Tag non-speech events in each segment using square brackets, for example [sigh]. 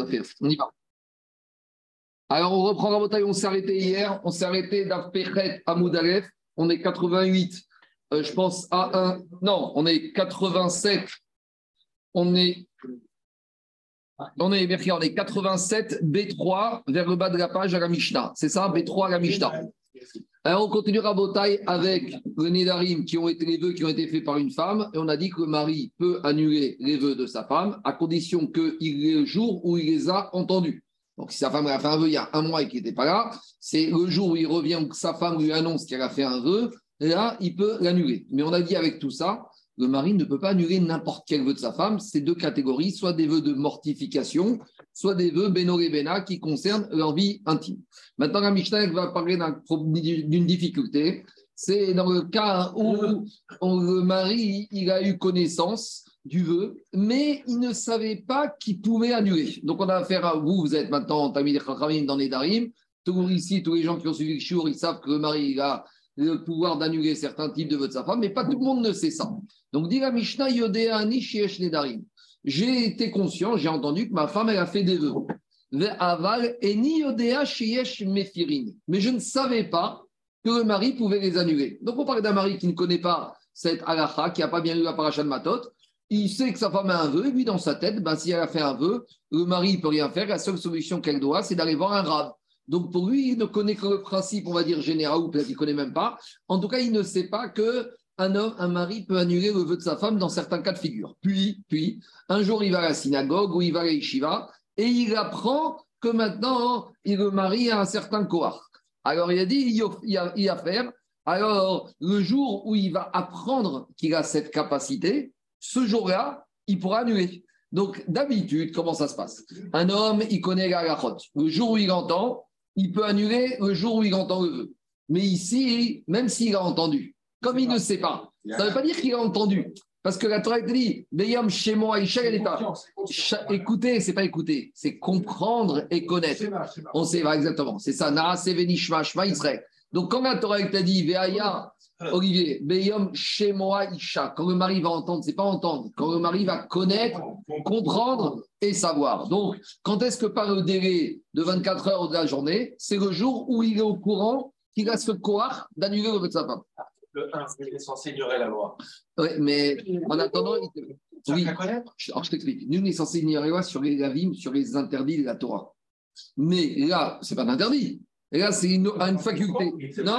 à faire. On y va. Alors, on reprend la bataille. On s'est arrêté hier. On s'est arrêté d'Afpechet à Moudalef. On est 88. Euh, je pense à un. Non, on est 87. On est. On est, on est 87 B3 vers le bas de la page à la Mishnah. C'est ça, B3 à la Mishnah. On continue à bataille avec les Nédarim qui ont été les vœux qui ont été faits par une femme. Et on a dit que le mari peut annuler les vœux de sa femme à condition qu'il ait le jour où il les a entendus. Donc, si sa femme a fait un vœu il y a un mois et qu'il n'était pas là, c'est le jour où il revient, où sa femme lui annonce qu'elle a fait un vœu, là, il peut l'annuler. Mais on a dit avec tout ça, le mari ne peut pas annuler n'importe quel vœu de sa femme. C'est deux catégories, soit des vœux de mortification, soit des vœux Bena qui concernent leur vie intime. Maintenant, la Mishnah va parler d'une difficulté. C'est dans le cas où, le mari il a eu connaissance du vœu, mais il ne savait pas qu'il pouvait annuler. Donc, on a affaire à vous, vous êtes maintenant Tamid dans les Darim. Ici, tous les gens qui ont suivi le Shur, ils savent que le mari a le pouvoir d'annuler certains types de vœux de sa femme, mais pas tout le monde ne sait ça. Donc, dit la Mishnah, Nedarim. J'ai été conscient, j'ai entendu que ma femme, elle a fait des vœux. Et Mais je ne savais pas que le mari pouvait les annuler. Donc, on parle d'un mari qui ne connaît pas cette halakha, qui n'a pas bien lu la paracha de Matot. Il sait que sa femme a un vœu, lui, dans sa tête, ben, si elle a fait un vœu, le mari ne peut rien faire. La seule solution qu'elle doit, c'est d'aller voir un rab. Donc, pour lui, il ne connaît que le principe, on va dire, général, ou peut-être qu'il ne connaît même pas. En tout cas, il ne sait pas que un homme, un mari peut annuler le vœu de sa femme dans certains cas de figure. Puis, puis, un jour, il va à la synagogue ou il va à la et il apprend que maintenant, le mari a un certain kohar. Alors, il a dit, il a, il a faire. Alors, le jour où il va apprendre qu'il a cette capacité, ce jour-là, il pourra annuler. Donc, d'habitude, comment ça se passe? Un homme, il connaît la. Le jour où il entend, il peut annuler le jour où il entend le vœu. Mais ici, même s'il a entendu, comme il ne sait pas. Ça ne veut pas dire qu'il a entendu. Parce que la Torah dit, Beyam chez moi, est pas. Écouter, c'est pas écouter, c'est comprendre et connaître. On sait, exactement. C'est ça. Israël. Donc, quand la Torah t'a dit, Veaya, Olivier, Beyam chez moi, Isha, quand le mari va entendre, c'est pas entendre. Quand le mari va connaître, comprendre et savoir. Donc, quand est-ce que par le délai de 24 heures de la journée, c'est le jour où il est au courant qu'il a ce courage d'annuler le de sa femme le 1, il est censé ignorer la loi. Oui, mais en attendant, il... oui. Alors, je t'explique. Nous, on est censé ignorer la loi sur les sur les interdits de la Torah. Mais là, ce n'est pas un interdit. là, c'est une, une, faculté. Non,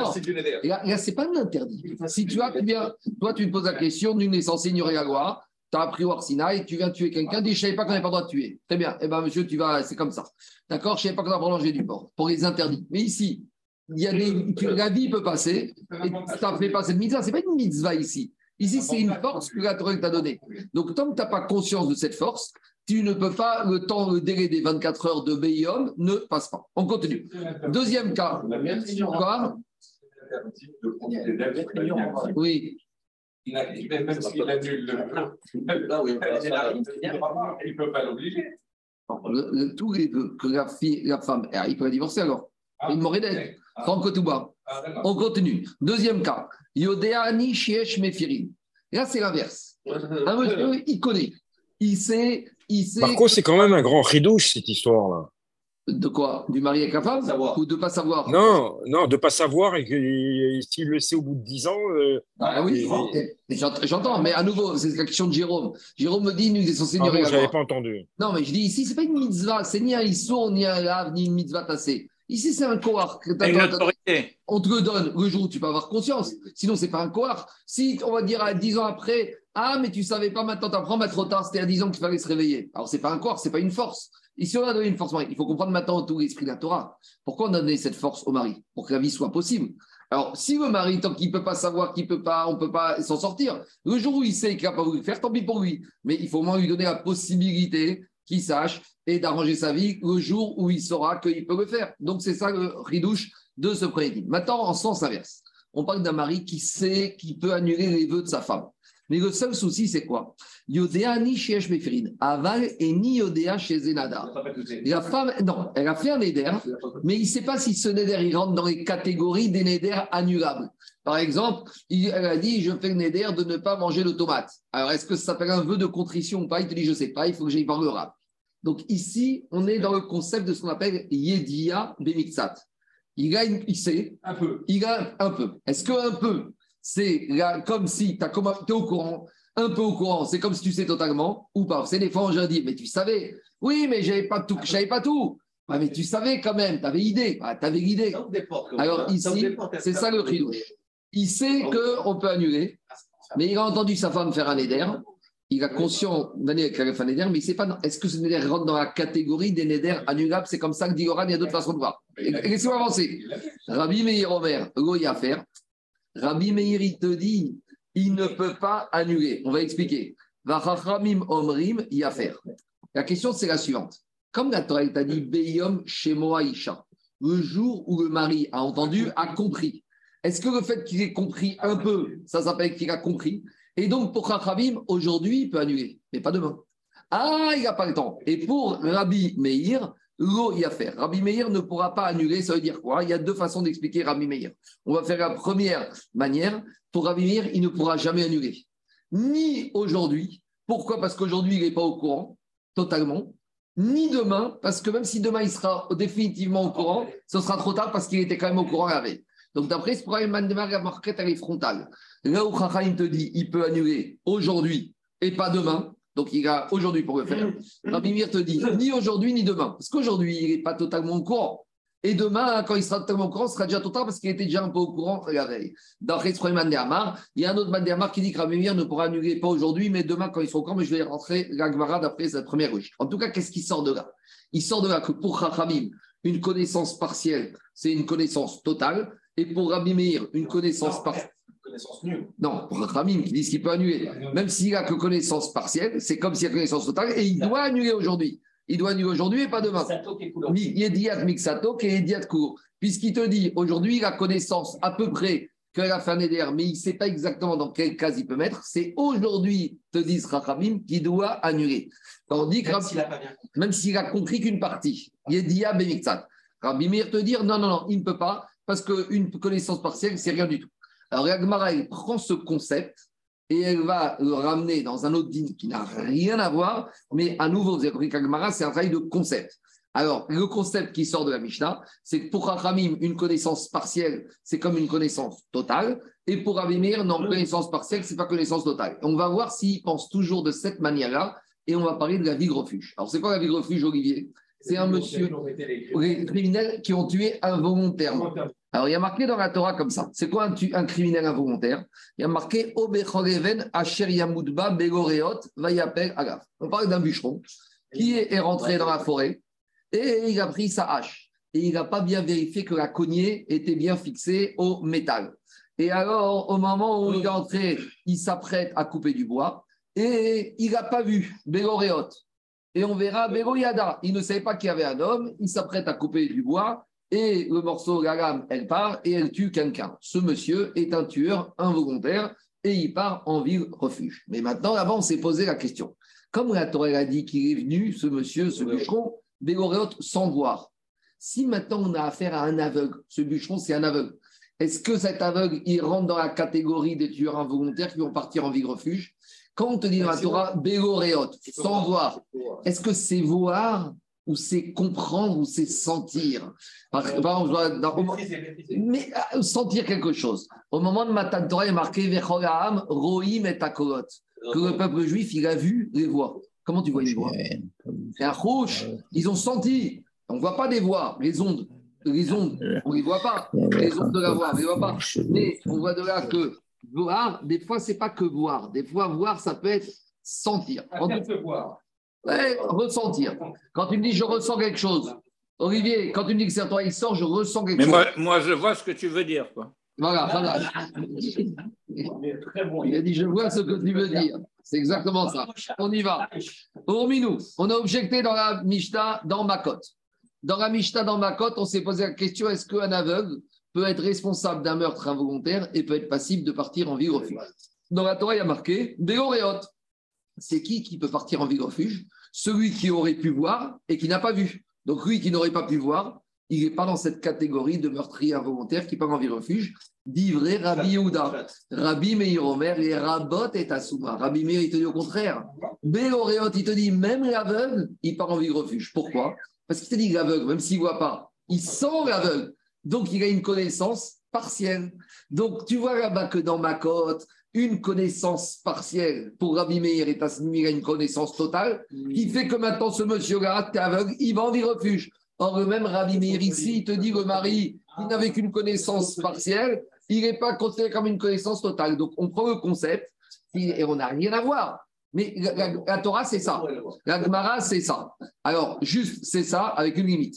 là, là ce n'est pas un interdit. Si tu as, bien, toi, tu te poses la question, nous, on est censé ignorer la loi. Tu as appris au et tu viens tuer quelqu'un, dis, je ne savais pas qu'on n'avait pas le droit de tuer. Très bien. Eh bien, monsieur, tu vas, c'est comme ça. D'accord? Je ne savais pas qu'on a prolongé du port pour les interdits. Mais ici, il y a des, la vie peut passer, et ça ne fait pas cette mitzvah. Ce n'est pas une mitzvah ici. Ici, c'est une force que la Torah t'a donnée. Donc, tant que tu n'as pas conscience de cette force, tu ne peux pas, le temps, le délai des 24 heures de Beyom ne passe pas. On continue. Deuxième cas. Quoi Oui. Même s'il annule le il ne peut pas l'obliger. Tous les deux que la, fille, la femme, il peut divorcer alors. Il m'aurait d'être. Franco Touba. Ah, On continue. Deuxième cas. Yodéani Shiesh Mefirin. Là, c'est l'inverse. [laughs] Un monsieur, il connaît. Il sait. Il sait Par contre, c'est quand même un grand ridouche, cette histoire-là. De quoi? Du mari avec la femme? Ou de ne pas savoir? Non, non, de ne pas savoir et que s'il le sait au bout de 10 ans. Euh, ah oui, j'entends, mais à nouveau, c'est la question de Jérôme. Jérôme me dit nous, il est censé. Ah je n'avais pas entendu. Non, mais je dis ici, ce n'est pas une mitzvah, c'est ni un issour, ni un lave, ni une mitzvah tassée. Ici, c'est un koar. On te le donne le jour où tu peux avoir conscience. Sinon, c'est pas un koar. Si on va dire à 10 ans après, ah, mais tu savais pas maintenant, tu apprends, mais trop tard, c'était à 10 ans qu'il fallait se réveiller. Alors, c'est pas un koar, c'est pas une force. Ici, on a donné une force Il faut comprendre maintenant tout l'esprit de la Torah. Pourquoi on a donné cette force au mari? Pour que la vie soit possible. Alors, si le mari, tant qu'il ne peut pas savoir qu'il peut pas, on ne peut pas s'en sortir, le jour où il sait qu'il n'a pas voulu faire, tant pis pour lui. Mais il faut au moins lui donner la possibilité qu'il sache et d'arranger sa vie le jour où il saura qu'il peut le faire. Donc, c'est ça le ridouche de ce prédit. Maintenant, en sens inverse, on parle d'un mari qui sait qu'il peut annuler les vœux de sa femme. Mais le seul souci, c'est quoi? Yodéa ni chez Aval et ni Yodéa chez Zenada. La femme, non, elle a fait un Neder, mais il ne sait pas si ce Neder il rentre dans les catégories des Neder annulables. Par exemple, elle a dit Je fais le Neder de ne pas manger de tomate. Alors, est-ce que ça s'appelle un vœu de contrition ou pas? Il te dit Je ne sais pas, il faut que j'aille voir le rap. Donc ici, on est dans le concept de ce qu'on appelle Yedia Bemixat. Il a une, il sait, Un peu. il a un peu. Est-ce que un peu, c'est comme si tu es au courant, un peu au courant, c'est comme si tu sais totalement ou pas C'est des fois, j'ai dit, mais tu savais. Oui, mais j'avais pas tout, je savais pas tout. Ah, mais tu savais quand même, tu avais idée. Ah, tu avais comme Alors ici, c'est ça le chidouche. Il sait qu'on peut annuler, mais il a entendu sa femme faire un éder. Il a conscient d'année avec la fin d'éder, mais il ne sait pas, est-ce que ce néder rentre dans la catégorie des néders annulables? C'est comme ça que dit Oran, il y a d'autres façons de voir. Laissez-moi avancer. Rabbi Meir Omer, lo y a faire. Rabbi Meir, il te dit, il ne peut pas annuler. On va expliquer. Vachachamim Omrim, y a faire. La question, c'est la suivante. Comme la Torah t'a dit, Beyom Shemoa le jour où le mari a entendu, a compris. Est-ce que le fait qu'il ait compris un peu, ça s'appelle qu'il a compris? Et donc, pour Chachamim, aujourd'hui, il peut annuler, mais pas demain. Ah, il n'a pas le temps. Et pour Rabbi Meir, l'eau y a faire. Rabbi Meir ne pourra pas annuler, ça veut dire quoi? Il y a deux façons d'expliquer Rabbi Meir. On va faire la première manière. Pour Rabbi Meir, il ne pourra jamais annuler. Ni aujourd'hui. Pourquoi? Parce qu'aujourd'hui, il n'est pas au courant, totalement. Ni demain, parce que même si demain, il sera définitivement au courant, ce sera trop tard parce qu'il était quand même au courant la. Donc, d'après ce problème, la marquette, elle est frontale. Là où Chachamim te dit, il peut annuler aujourd'hui et pas demain. Donc, il a aujourd'hui pour le faire. Rabbi Meir te dit, ni aujourd'hui, ni demain. Parce qu'aujourd'hui, il n'est pas totalement au courant. Et demain, quand il sera totalement au courant, ce sera déjà trop tard parce qu'il était déjà un peu au courant la veille. Dans Restro Mandéamar, il y a un autre Mandéamar qui dit que Rabbi Meir ne pourra annuler pas aujourd'hui, mais demain, quand il sera au courant, mais je vais rentrer la Gemara d'après cette première ruche. En tout cas, qu'est-ce qui sort de là? Il sort de là que pour Chachamim, une connaissance partielle, c'est une connaissance totale. Et pour Rabbi Meir, une connaissance partielle. Connaissance nulle. Non, pour Ramim qui disent qu'il peut annuler, même s'il a que connaissance partielle, c'est comme s'il a connaissance totale et il doit annuler aujourd'hui. Il doit annuler aujourd'hui et pas demain. Yediat Mixato et Yediat Kour. Puisqu'il te dit aujourd'hui, il a connaissance à peu près qu'elle a fait un éder, mais il ne sait pas exactement dans quelle case il peut mettre. C'est aujourd'hui, te disent Rachamim, qui doit annuler. Tandis que Même s'il n'a pas bien compris. même s'il a compris qu'une partie. Yedia Bemixat. Rabbi Meir te dire non, non, non, il ne peut pas, parce qu'une connaissance partielle, c'est rien du tout. Alors Yagmara, elle prend ce concept et elle va le ramener dans un autre dîme qui n'a rien à voir, mais à nouveau, vous avez compris qu'Agmara, c'est un travail de concept. Alors, le concept qui sort de la Mishnah, c'est que pour Rachamim, une connaissance partielle, c'est comme une connaissance totale. Et pour Rabbi Meir, non, connaissance partielle, c'est pas connaissance totale. On va voir s'il pense toujours de cette manière-là et on va parler de la vie refuge. Alors, c'est quoi la vie refuge, Olivier? C'est un monsieur, les criminels qui ont tué involontairement. Alors, il y a marqué dans la Torah comme ça. C'est quoi un, un criminel involontaire? Il y a marqué Obechoreven Asher Yamudba Begoreot Vayapel Agaf. On parle d'un bûcheron qui est est rentré dans la forêt et il a pris sa hache. Et il n'a pas bien vérifié que la cognée était bien fixée au métal. Et alors, au moment où il est entré, il s'apprête à couper du bois et il n'a pas vu Begoreot. Et on verra Begoyada. Il ne savait pas qu'il y avait un homme, il s'apprête à couper du bois et le morceau, la lame, elle part et elle tue quelqu'un. Ce monsieur est un tueur involontaire et il part en ville refuge. Mais maintenant, là-bas, on s'est posé la question. Comme la Torah a dit qu'il est venu, ce monsieur, ce Oui. bûcheron, Bégoréot, sans voir. Si maintenant on a affaire à un aveugle, ce bûcheron, c'est un aveugle, est-ce que cet aveugle, il rentre dans la catégorie des tueurs involontaires qui vont partir en ville refuge? Quand on te dit dans la Torah, Bégoréot, sans voir, est-ce que c'est voir ou c'est comprendre ou c'est sentir Par exemple, je mais euh, sentir quelque chose. Au moment de Matan Torah, il est marqué Rohim et Takolot. Que le peuple juif, il a vu les voix. Comment tu vois les voix C'est un rouge. Ils ont senti. On ne voit pas des voix, les ondes. Les ondes, on ne les voit pas. Les ondes de la voix, on ne les voit pas. Mais on voit de là que voir, des fois, c'est pas que voir. Des fois, voir, ça peut être sentir. On peut voir. Ouais, ressentir. Quand tu me dis je ressens quelque chose, Olivier, quand tu me dis que c'est à toi, il sort, je ressens quelque Mais chose. moi, moi, je vois ce que tu veux dire. Quoi. Voilà, voilà. Mais très bon. Il a dit je vois ce que tu veux dire. C'est exactement ça. On y va. Hormis-nous, on a objecté dans la Mishnah, dans Makot. Dans la Mishnah, dans Makot, on s'est posé la question est-ce qu'un aveugle peut être responsable d'un meurtre involontaire et peut être passible de partir en vie refuge? Dans la Torah, il y a marqué Béoréot. C'est qui qui peut partir en vie refuge Celui qui aurait pu voir et qui n'a pas vu. Donc, lui qui n'aurait pas pu voir, il n'est pas dans cette catégorie de meurtrier involontaire qui part en vie refuge. D'ivré Rabbi Yehuda, Rabbi Meir Omer et Rabot et Asuma. Rabbi Meir, il te dit au contraire. Béoréot, il te dit même l'aveugle, il part en vie refuge. Pourquoi? Parce qu'il te dit l'aveugle, même s'il ne voit pas, il sent l'aveugle. Donc il a une connaissance partielle. Donc tu vois là-bas que dans ma côte, une connaissance partielle pour Rabbi Meir il a une connaissance totale, qui fait que maintenant ce monsieur-là, tu es aveugle, il va en vie refuge. Or, le même Rabbi Meir ici, il te dit le mari, qui n'avait qu'une connaissance partielle, il n'est pas considéré comme une connaissance totale. Donc, on prend le concept et on n'a rien à voir. Mais la, la Torah, c'est ça. La Gemara, c'est ça. Alors, juste, c'est ça avec une limite.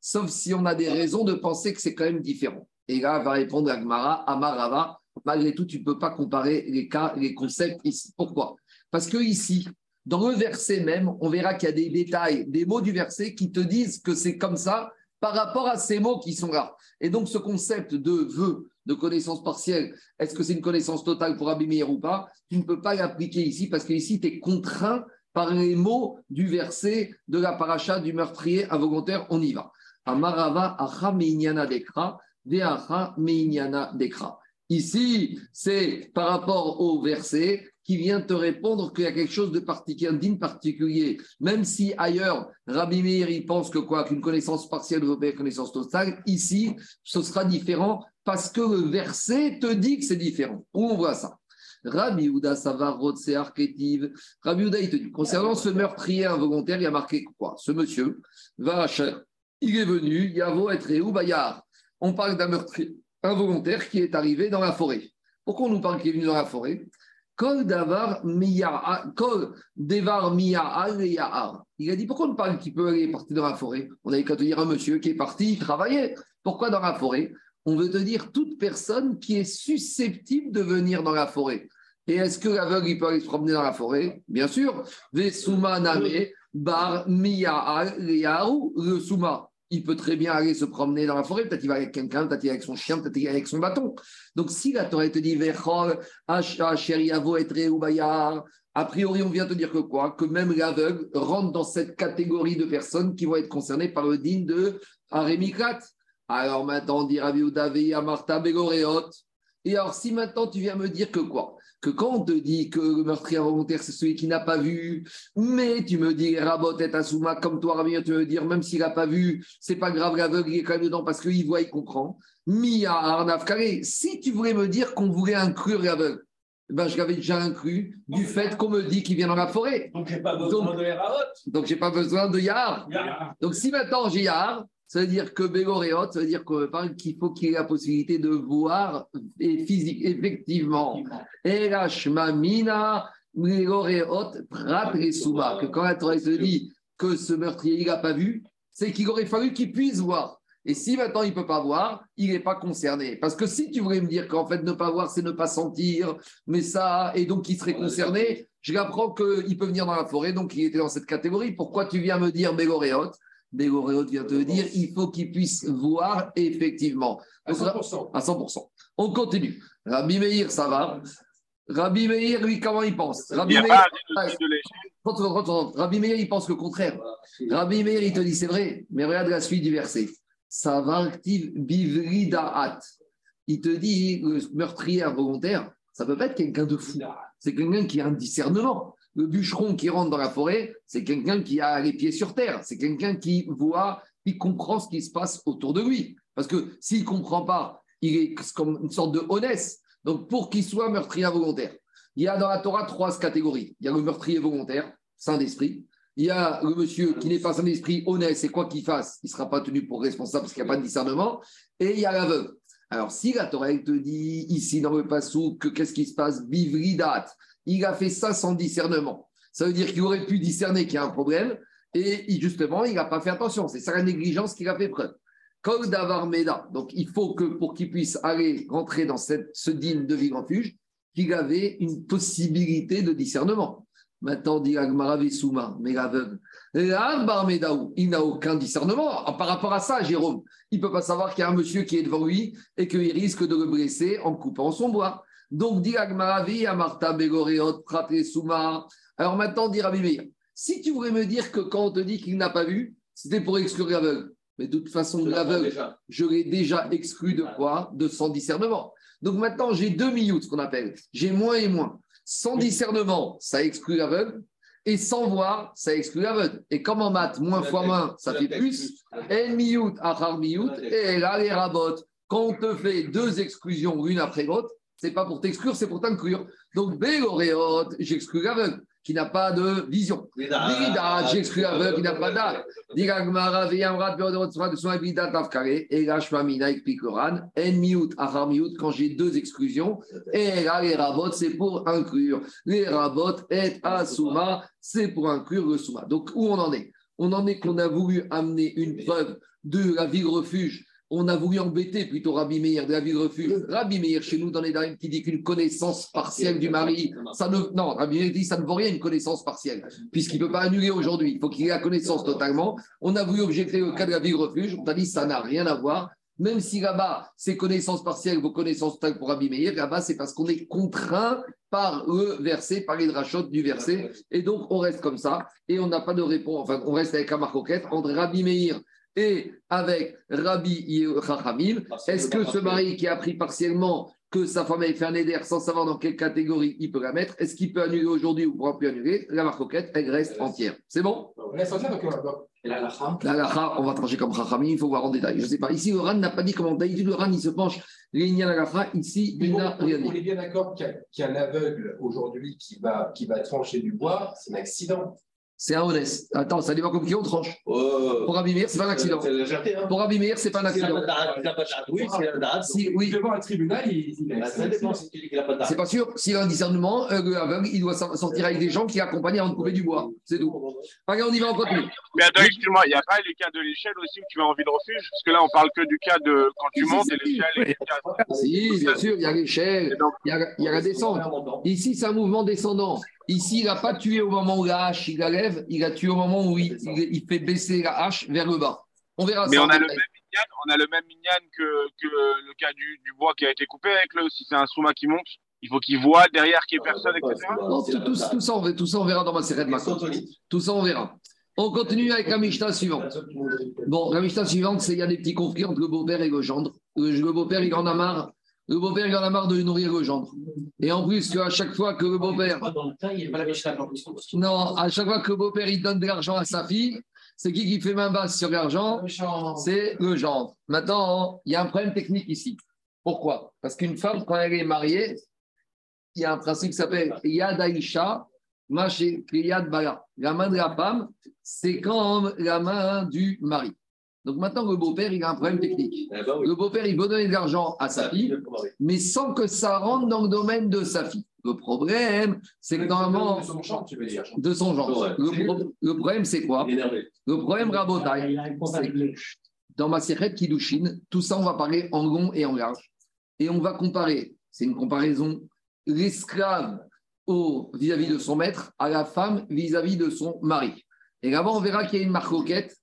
Sauf si on a des raisons de penser que c'est quand même différent. Et là, va répondre la Gemara, Amarava, malgré tout, tu ne peux pas comparer les cas, les concepts ici. Pourquoi? Parce que ici, dans le verset même, on verra qu'il y a des détails, des mots du verset qui te disent que c'est comme ça par rapport à ces mots qui sont là. Et donc, ce concept de vœu, de connaissance partielle, est-ce que c'est une connaissance totale pour abîmer ou pas? Tu ne peux pas l'appliquer ici parce qu'ici, tu es contraint par les mots du verset de la paracha du meurtrier involontaire. On y va. Amarava acha meinyana dekra, deacha meinyana dekra. Ici, c'est par rapport au verset qui vient te répondre qu'il y a quelque chose de particulier, digne particulier. Même si ailleurs, Rabbi Meir, il pense que quoi, qu'une connaissance partielle veut une connaissance totale, ici, ce sera différent parce que le verset te dit que c'est différent. Où on voit ça? Rabbi Ouda Savar Arketiv. Rabbi Ouda, il te dit, concernant ce meurtrier involontaire, il y a marqué quoi? Ce monsieur, Vacher, il est venu, Yavo et Bayar. On parle d'un meurtrier involontaire qui est arrivé dans la forêt. Pourquoi on nous parle qu'il est venu dans la forêt? Kol Il a dit pourquoi on parle qu'il peut aller partir dans la forêt? On avait qu'à te dire un monsieur qui est parti travailler. Pourquoi dans la forêt? On veut te dire toute personne qui est susceptible de venir dans la forêt. Et est-ce que l'aveugle peut aller se promener dans la forêt? Bien sûr. Vesuma name bar le il peut très bien aller se promener dans la forêt, peut-être il va avec quelqu'un, peut-être il va avec son chien, peut-être il va avec son bâton. Donc si la Torah te dit a priori on vient te dire que quoi? Que même l'aveugle rentre dans cette catégorie de personnes qui vont être concernées par le digne de Arémikrat. Alors maintenant on dit Rabbi Amarta Begoreot. Et alors si maintenant tu viens me dire que quoi? Que quand on te dit que le meurtrier involontaire, c'est celui qui n'a pas vu, mais tu me dis Rabot et Asuma, comme toi, Rabbi, tu veux dire, même s'il n'a pas vu, c'est pas grave, l'aveugle, il est quand même dedans parce qu'il voit, il comprend. Mia Arnaf si tu voulais me dire qu'on voulait inclure l'aveugle, ben, je l'avais déjà inclus du fait qu'on me dit qu'il vient dans la forêt. Donc, j'ai pas besoin de Rabot. Donc, j'ai pas besoin de Yahar. Donc, si maintenant j'ai Yahar, ça veut dire que Bégoréot, ça veut dire qu'il faut qu'il ait la possibilité de voir et physique, effectivement. Mina, Bégoréot, Prat et Que quand la Torah se dit que ce meurtrier, il n'a pas vu, c'est qu'il aurait fallu qu'il puisse voir. Et si maintenant il ne peut pas voir, il n'est pas concerné. Parce que si tu voulais me dire qu'en fait ne pas voir, c'est ne pas sentir, mais ça, et donc il serait concerné, je l'apprends qu'il peut venir dans la forêt, donc il était dans cette catégorie. Pourquoi tu viens me dire Bégoréot Bégoréot vient te dire, il faut qu'il puisse voir effectivement. À 100%. À 100%. On continue. Rabbi Meir, ça va. Rabbi Meir, lui, comment il pense? Rabbi Meir, Rabbi Meir, il pense le contraire. Rabbi Meir, il te dit, c'est vrai, mais regarde la suite du verset. Ça va active bivridaat. Il te dit, le meurtrier involontaire, ça peut pas être quelqu'un de fou. C'est quelqu'un qui a un discernement. Le bûcheron qui rentre dans la forêt, c'est quelqu'un qui a les pieds sur terre. C'est quelqu'un qui voit, qui comprend ce qui se passe autour de lui. Parce que s'il ne comprend pas, il est comme une sorte de honnête. Donc, pour qu'il soit meurtrier volontaire, il y a dans la Torah trois catégories. Il y a le meurtrier volontaire, saint d'esprit. Il y a le monsieur qui n'est pas saint d'esprit, honnête, et quoi qu'il fasse, il ne sera pas tenu pour responsable parce qu'il n'y a pas de discernement. Et il y a la veuve. Alors, si la Torah te dit ici dans le passou que qu'est-ce qui se passe, bivridat, il a fait ça sans discernement. Ça veut dire qu'il aurait pu discerner qu'il y a un problème et justement, il n'a pas fait attention. C'est ça la négligence qu'il a fait preuve. Comme d'avoir Meda, donc il faut que pour qu'il puisse aller rentrer dans cette, ce digne de vie refuge, qu'il avait une possibilité de discernement. Maintenant, dit Agmara mais l'aveugle, il n'a aucun discernement. Par rapport à ça, Jérôme, il ne peut pas savoir qu'il y a un monsieur qui est devant lui et qu'il risque de le blesser en coupant son bois. Donc, dit Agmaravi, Amarta Begoreot, Souma. Alors maintenant, dit Rabbi si tu voulais me dire que quand on te dit qu'il n'a pas vu, c'était pour exclure l'aveugle. Mais de toute façon, l'aveugle, je l'ai déjà exclu de quoi? De sans discernement. Donc maintenant, j'ai deux minutes, ce qu'on appelle. J'ai moins et moins. Sans discernement, ça exclut l'aveugle. Et sans voir, ça exclut l'aveugle. Et comme en maths, moins fois moins, ça fait plus. En miout, achar miout, et là, les rabotes. Quand on te fait deux exclusions l'une après l'autre, c'est pas pour t'exclure, c'est pour t'inclure. Donc, Béloréot, j'exclus l'aveugle qui n'a pas de vision. J'exclus l'aveugle qui n'a pas d'âge. Et là, Shmamina explique le Ran, en miut, achar miut, quand j'ai deux exclusions. Et là, les rabots, c'est pour inclure. Les rabots et asuma, c'est pour inclure le souma. Donc, où on en est? On en est qu'on a voulu amener une preuve de la ville refuge on a voulu embêter plutôt Rabbi Meir de la ville refuge. Rabbi Meir, chez nous, dans les Darim, qui dit qu'une connaissance partielle du mari, ça ne, non, Rabbi Meir dit ça ne vaut rien une connaissance partielle, puisqu'il ne peut pas annuler aujourd'hui. Il faut qu'il ait la connaissance totalement. On a voulu objecter le cas de la ville refuge. On a dit ça n'a rien à voir. Même si là-bas, c'est connaissances partielles, vos connaissances totales pour Rabbi Meir, là-bas, c'est parce qu'on est contraint par le verset, par les drachotes du verset. Et donc, on reste comme ça. Et on n'a pas de réponse. Enfin, on reste avec un marcoquette entre Rabbi Meir et avec Rabbi Chachamim, est-ce que ce mari qui a appris partiellement que sa femme avait fait un éder sans savoir dans quelle catégorie il peut la mettre, est-ce qu'il peut annuler aujourd'hui ou ne pourra plus annuler La marcoquette, elle reste entière. C'est bon? La on va trancher comme Chachamim, il faut voir en détail. Je ne sais pas. Ici, le RAN n'a pas dit comment. D'habitude, le RAN, il se penche. Ici, il n'a rien dit. On est bien d'accord qu'il y a, un aveugle aujourd'hui qui va, qui va trancher du bois, c'est un accident. C'est un honnête. Attends, ça dépend comme qui on tranche. Oh. Pour Abimir, c'est pas un accident. Hein. Pour Abimir, c'est pas un accident. Oui, si, oui. Devant un tribunal, il, il ça dépend si tu dis qu'il n'a pas C'est pas sûr. S'il a un discernement, euh, aveugle, il doit sortir avec des gens qui l'accompagnent avant de couper du bois. C'est tout. Regarde, on y va en continu. Mais attends, excuse-moi, il n'y a pas les cas de l'échelle aussi où tu vas en ville refuge? Parce que là, on parle que du cas de quand tu montes et l'échelle. Si, bien sûr, il y a l'échelle, il y a la descente. Ici, c'est un mouvement descendant. Ici, il n'a pas tué au moment où la hache il la lève, il a tué au moment où il, fait baisser la hache vers le bas. On verra Mais on, a le même minyan, on a le même minyan que, le cas du, bois qui a été coupé avec le. Si c'est un souma qui monte, il faut qu'il voit derrière qu'il n'y ait personne, etc. Non, tout, ça, on, tout, ça, on, verra dans ma série de Tout ça, on verra. On continue avec la Mishnah suivante. Bon, la Mishnah suivante, c'est qu'il y a des petits conflits entre le beau-père et le gendre. Le, beau-père, il en a marre le beau-père, il en a marre de nourrir le gendre. Et en plus, à chaque fois que le beau-père. Non, à chaque fois que le beau-père il donne de l'argent à sa fille, c'est qui qui fait main basse sur l'argent? C'est le gendre. Maintenant, il y a un problème technique ici. Pourquoi? Parce qu'une femme, quand elle est mariée, il y a un principe qui s'appelle Yad Aisha, Yad Bala. La main de la femme, c'est comme la main du mari. Donc maintenant, le beau-père, il a un problème technique. Eh ben le beau-père, il veut donner de l'argent à sa fille, mais sans que ça rentre dans le domaine de sa fille. Le problème, c'est que normalement. De son genre, tu veux dire. De son genre. Le, problème, c'est quoi? Le problème, Rabotai, dans ma qui Kiddushin, tout ça, on va parler en long et en large. Et on va comparer, c'est une comparaison, l'esclave vis-à-vis de son maître à la femme vis-à-vis -vis de son mari. Et là-bas, on verra qu'il y a une marque roquette.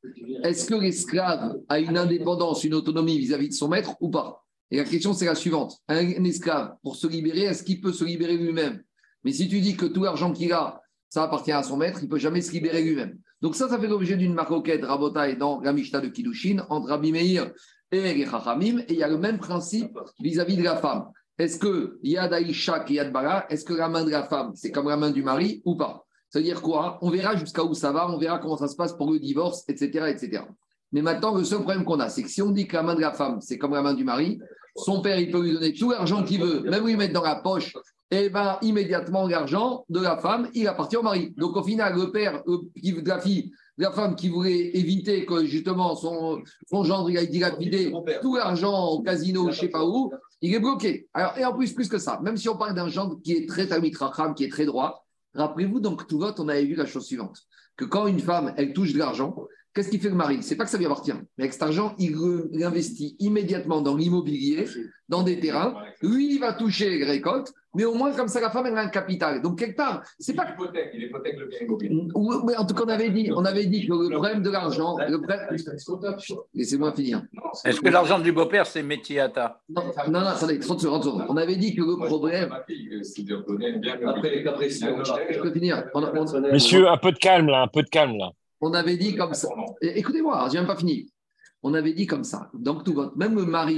Est-ce que l'esclave a une indépendance, une autonomie vis-à-vis de son maître ou pas? Et la question, c'est la suivante. Un esclave, pour se libérer, est-ce qu'il peut se libérer lui-même? Mais si tu dis que tout l'argent qu'il a, ça appartient à son maître, il ne peut jamais se libérer lui-même. Donc ça, ça fait l'objet d'une marque roquette, Rabotai, dans la Mishnah de Kiddushin, entre Rabbi Meir et les Chachamim. Et il y a le même principe vis-à-vis de la femme. Est-ce que Yad Aisha et Yad Bara, est-ce que la main de la femme, c'est comme la main du mari ou pas? C'est-à-dire quoi? On verra jusqu'à où ça va, on verra comment ça se passe pour le divorce, etc. etc. Mais maintenant, le seul problème qu'on a, c'est que si on dit que la main de la femme, c'est comme la main du mari, son père, il peut lui donner tout l'argent qu'il veut, même lui mettre dans la poche, et bien immédiatement, l'argent de la femme, il appartient au mari. Donc au final, le père de la fille, de la femme qui voulait éviter que justement son, son gendre il aille dilapider tout l'argent au casino, je ne sais pas où, il est bloqué. Alors, et en plus, plus que ça, même si on parle d'un gendre qui est très tamitracham, qui est très droit, Rappelez-vous, donc, tout on avait vu la chose suivante que quand une femme, elle touche de l'argent, qu'est-ce qu'il fait le mari C'est pas que ça lui appartient, mais avec cet argent, il investit immédiatement dans l'immobilier, dans des terrains. Lui, il va toucher les récoltes, mais au moins, comme ça, la femme, elle a un capital. Donc, quelque part, c'est pas. Hypothèque, il hypothèque le bien immobilier. Mais en tout cas, on avait dit, on avait dit que le problème de l'argent. Laissez-moi finir. Est-ce que l'argent du beau-père, c'est métier à ta Non, non, non, attendez, 30 secondes, 30 secondes. On avait dit que le problème. Après les cas précis, je peux finir. Messieurs, un peu de calme là, un peu de calme là. On avait dit comme ça. Écoutez-moi, je n'ai même pas fini. on avait dit comme ça. Donc, tout votre, même le mari,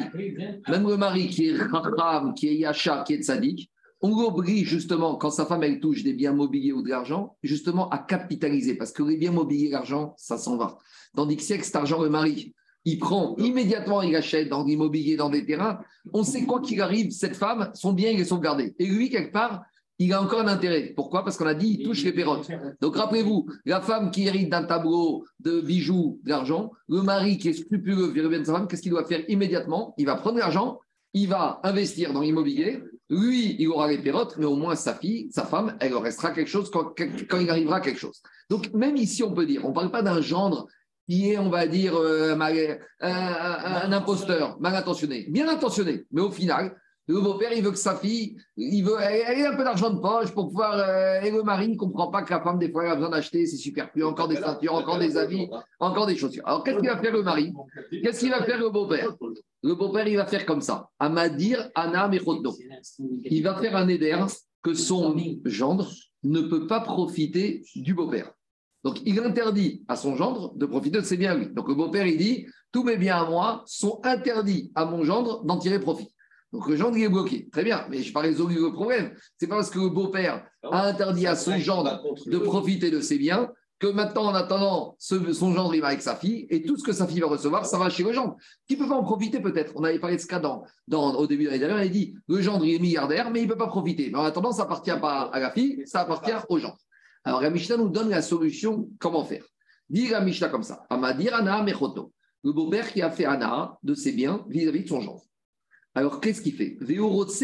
même le mari qui est Raham, qui est Yacha, qui est Tzadik, on l'oblige justement, quand sa femme elle touche des biens mobiliers ou de l'argent, justement à capitaliser, parce que les biens mobiliers, l'argent, ça s'en va. Tandis que si avec cet argent, le mari, il prend immédiatement, il achète dans l'immobilier, dans des terrains, on sait quoi qu'il arrive, cette femme, son bien, il est sauvegardé. Et lui, quelque part, il a encore un intérêt. Pourquoi? Parce qu'on a dit, il touche les pérottes. Donc rappelez-vous, la femme qui hérite d'un tableau de bijoux, d'argent, le mari qui est scrupuleux vis-à-vis de sa femme, qu'est-ce qu'il doit faire immédiatement? Il va prendre l'argent, il va investir dans l'immobilier. Lui, il aura les pérottes, mais au moins sa fille, sa femme, elle restera quelque chose quand, il arrivera quelque chose. Donc même ici, on peut dire, on ne parle pas d'un gendre qui est, on va dire, euh, un- un imposteur, mal intentionné, bien intentionné, mais au final, le beau-père, il veut que sa fille, il veut, elle, ait un peu d'argent de poche pour pouvoir. euh, et le mari ne comprend pas que la femme, des fois, elle a besoin d'acheter ses superflus, encore des ceintures, encore des habits, encore des chaussures. Alors, qu'est-ce qu'il va faire le mari? Qu'est-ce qu'il va faire le beau-père? Le beau-père, il va faire comme ça. Amadir, Anna, Mechodno. Il va faire un éder que son gendre ne peut pas profiter du beau-père. Donc, il interdit à son gendre de profiter de ses biens à lui. Donc, le beau-père, il dit Tous mes biens à moi sont interdits à mon gendre d'en tirer profit. Donc, le gendre, il est bloqué. Très bien, mais je n'ai pas résolu le problème. C'est pas parce que le beau-père a interdit à son gendre de profiter de ses biens que maintenant, en attendant, ce- son gendre, il va avec sa fille et tout ce que sa fille va recevoir, ça va chez le gendre. Qui peut pas en profiter peut-être? On avait parlé de ce cas dans, dans- au début de l'année dernière, on avait dit le gendre, il est milliardaire, mais il ne peut pas profiter. Mais en attendant, ça appartient pas à la fille, ça appartient au gendre. Alors, la Mishnah nous donne la solution, comment faire? Dit la Mishnah comme ça Amadir Ana Mechoto. Le beau-père qui a fait Ana de ses biens vis-à-vis de son gendre. Alors, qu'est-ce qu'il fait?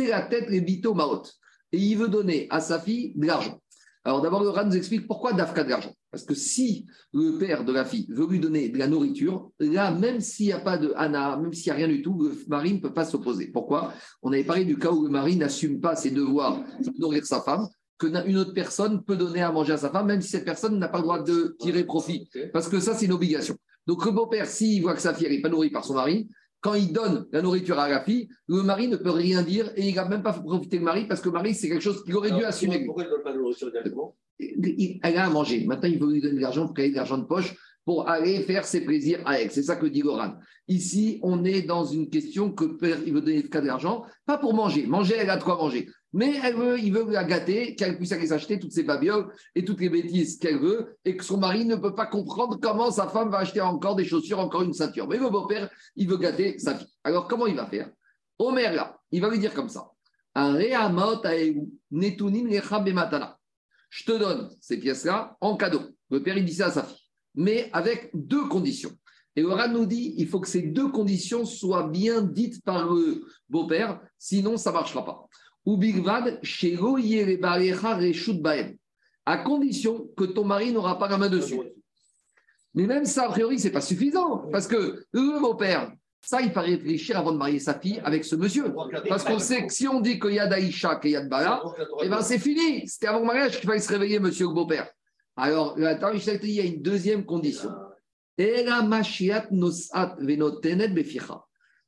La tête les maot. Et il veut donner à sa fille de l'argent. Alors, d'abord, le Ran nous explique pourquoi Dafka de l'argent. Parce que si le père de la fille veut lui donner de la nourriture, là, même s'il n'y a pas de Hana, même s'il n'y a rien du tout, le mari ne peut pas s'opposer. Pourquoi? On avait parlé du cas où le mari n'assume pas ses devoirs de nourrir sa femme, que na- une autre personne peut donner à manger à sa femme, même si cette personne n'a pas le droit de tirer profit. Parce que ça, c'est une obligation. Donc, le beau-père, s'il voit que sa fille n'est pas nourrie par son mari, quand il donne la nourriture à la fille, le mari ne peut rien dire et il n'a même pas profité le mari parce que le mari, c'est quelque chose qu'il aurait dû assumer. Pourquoi il ne donne pas de nourriture directement? Elle a à manger. Maintenant, il veut lui donner de l'argent pour qu'elle ait de l'argent de poche pour aller faire ses plaisirs à elle. C'est ça que dit Goran. Ici, on est dans une question que le père, il veut donner de l'argent, pas pour manger. Manger, elle a de quoi manger. Mais elle veut, il veut la gâter, qu'elle puisse aller s'acheter toutes ses babioles et toutes les bêtises qu'elle veut, et que son mari ne peut pas comprendre comment sa femme va acheter encore des chaussures, encore une ceinture. Mais le beau-père, il veut gâter sa fille. Alors, comment il va faire? Omer, là, il va lui dire comme ça. Je te donne ces pièces-là en cadeau. Le père, il dit ça à sa fille, mais avec deux conditions. Et le nous dit, il faut que ces deux conditions soient bien dites par le beau-père, sinon ça ne marchera pas. Ou bigvad, shelo yere barecha reshut baem. à condition que ton mari n'aura pas la main dessus. Mais même ça, a priori, c'est pas suffisant, parce que le beau-père, ça, il faut réfléchir avant de marier sa fille avec ce monsieur. Parce qu'on sait que si on dit qu'il y a d'Aïcha, qu'il y a de Bala, eh ben c'est fini. C'était avant le mariage qu'il fallait se réveiller, monsieur le beau-père. Alors, dit, il y a une deuxième condition.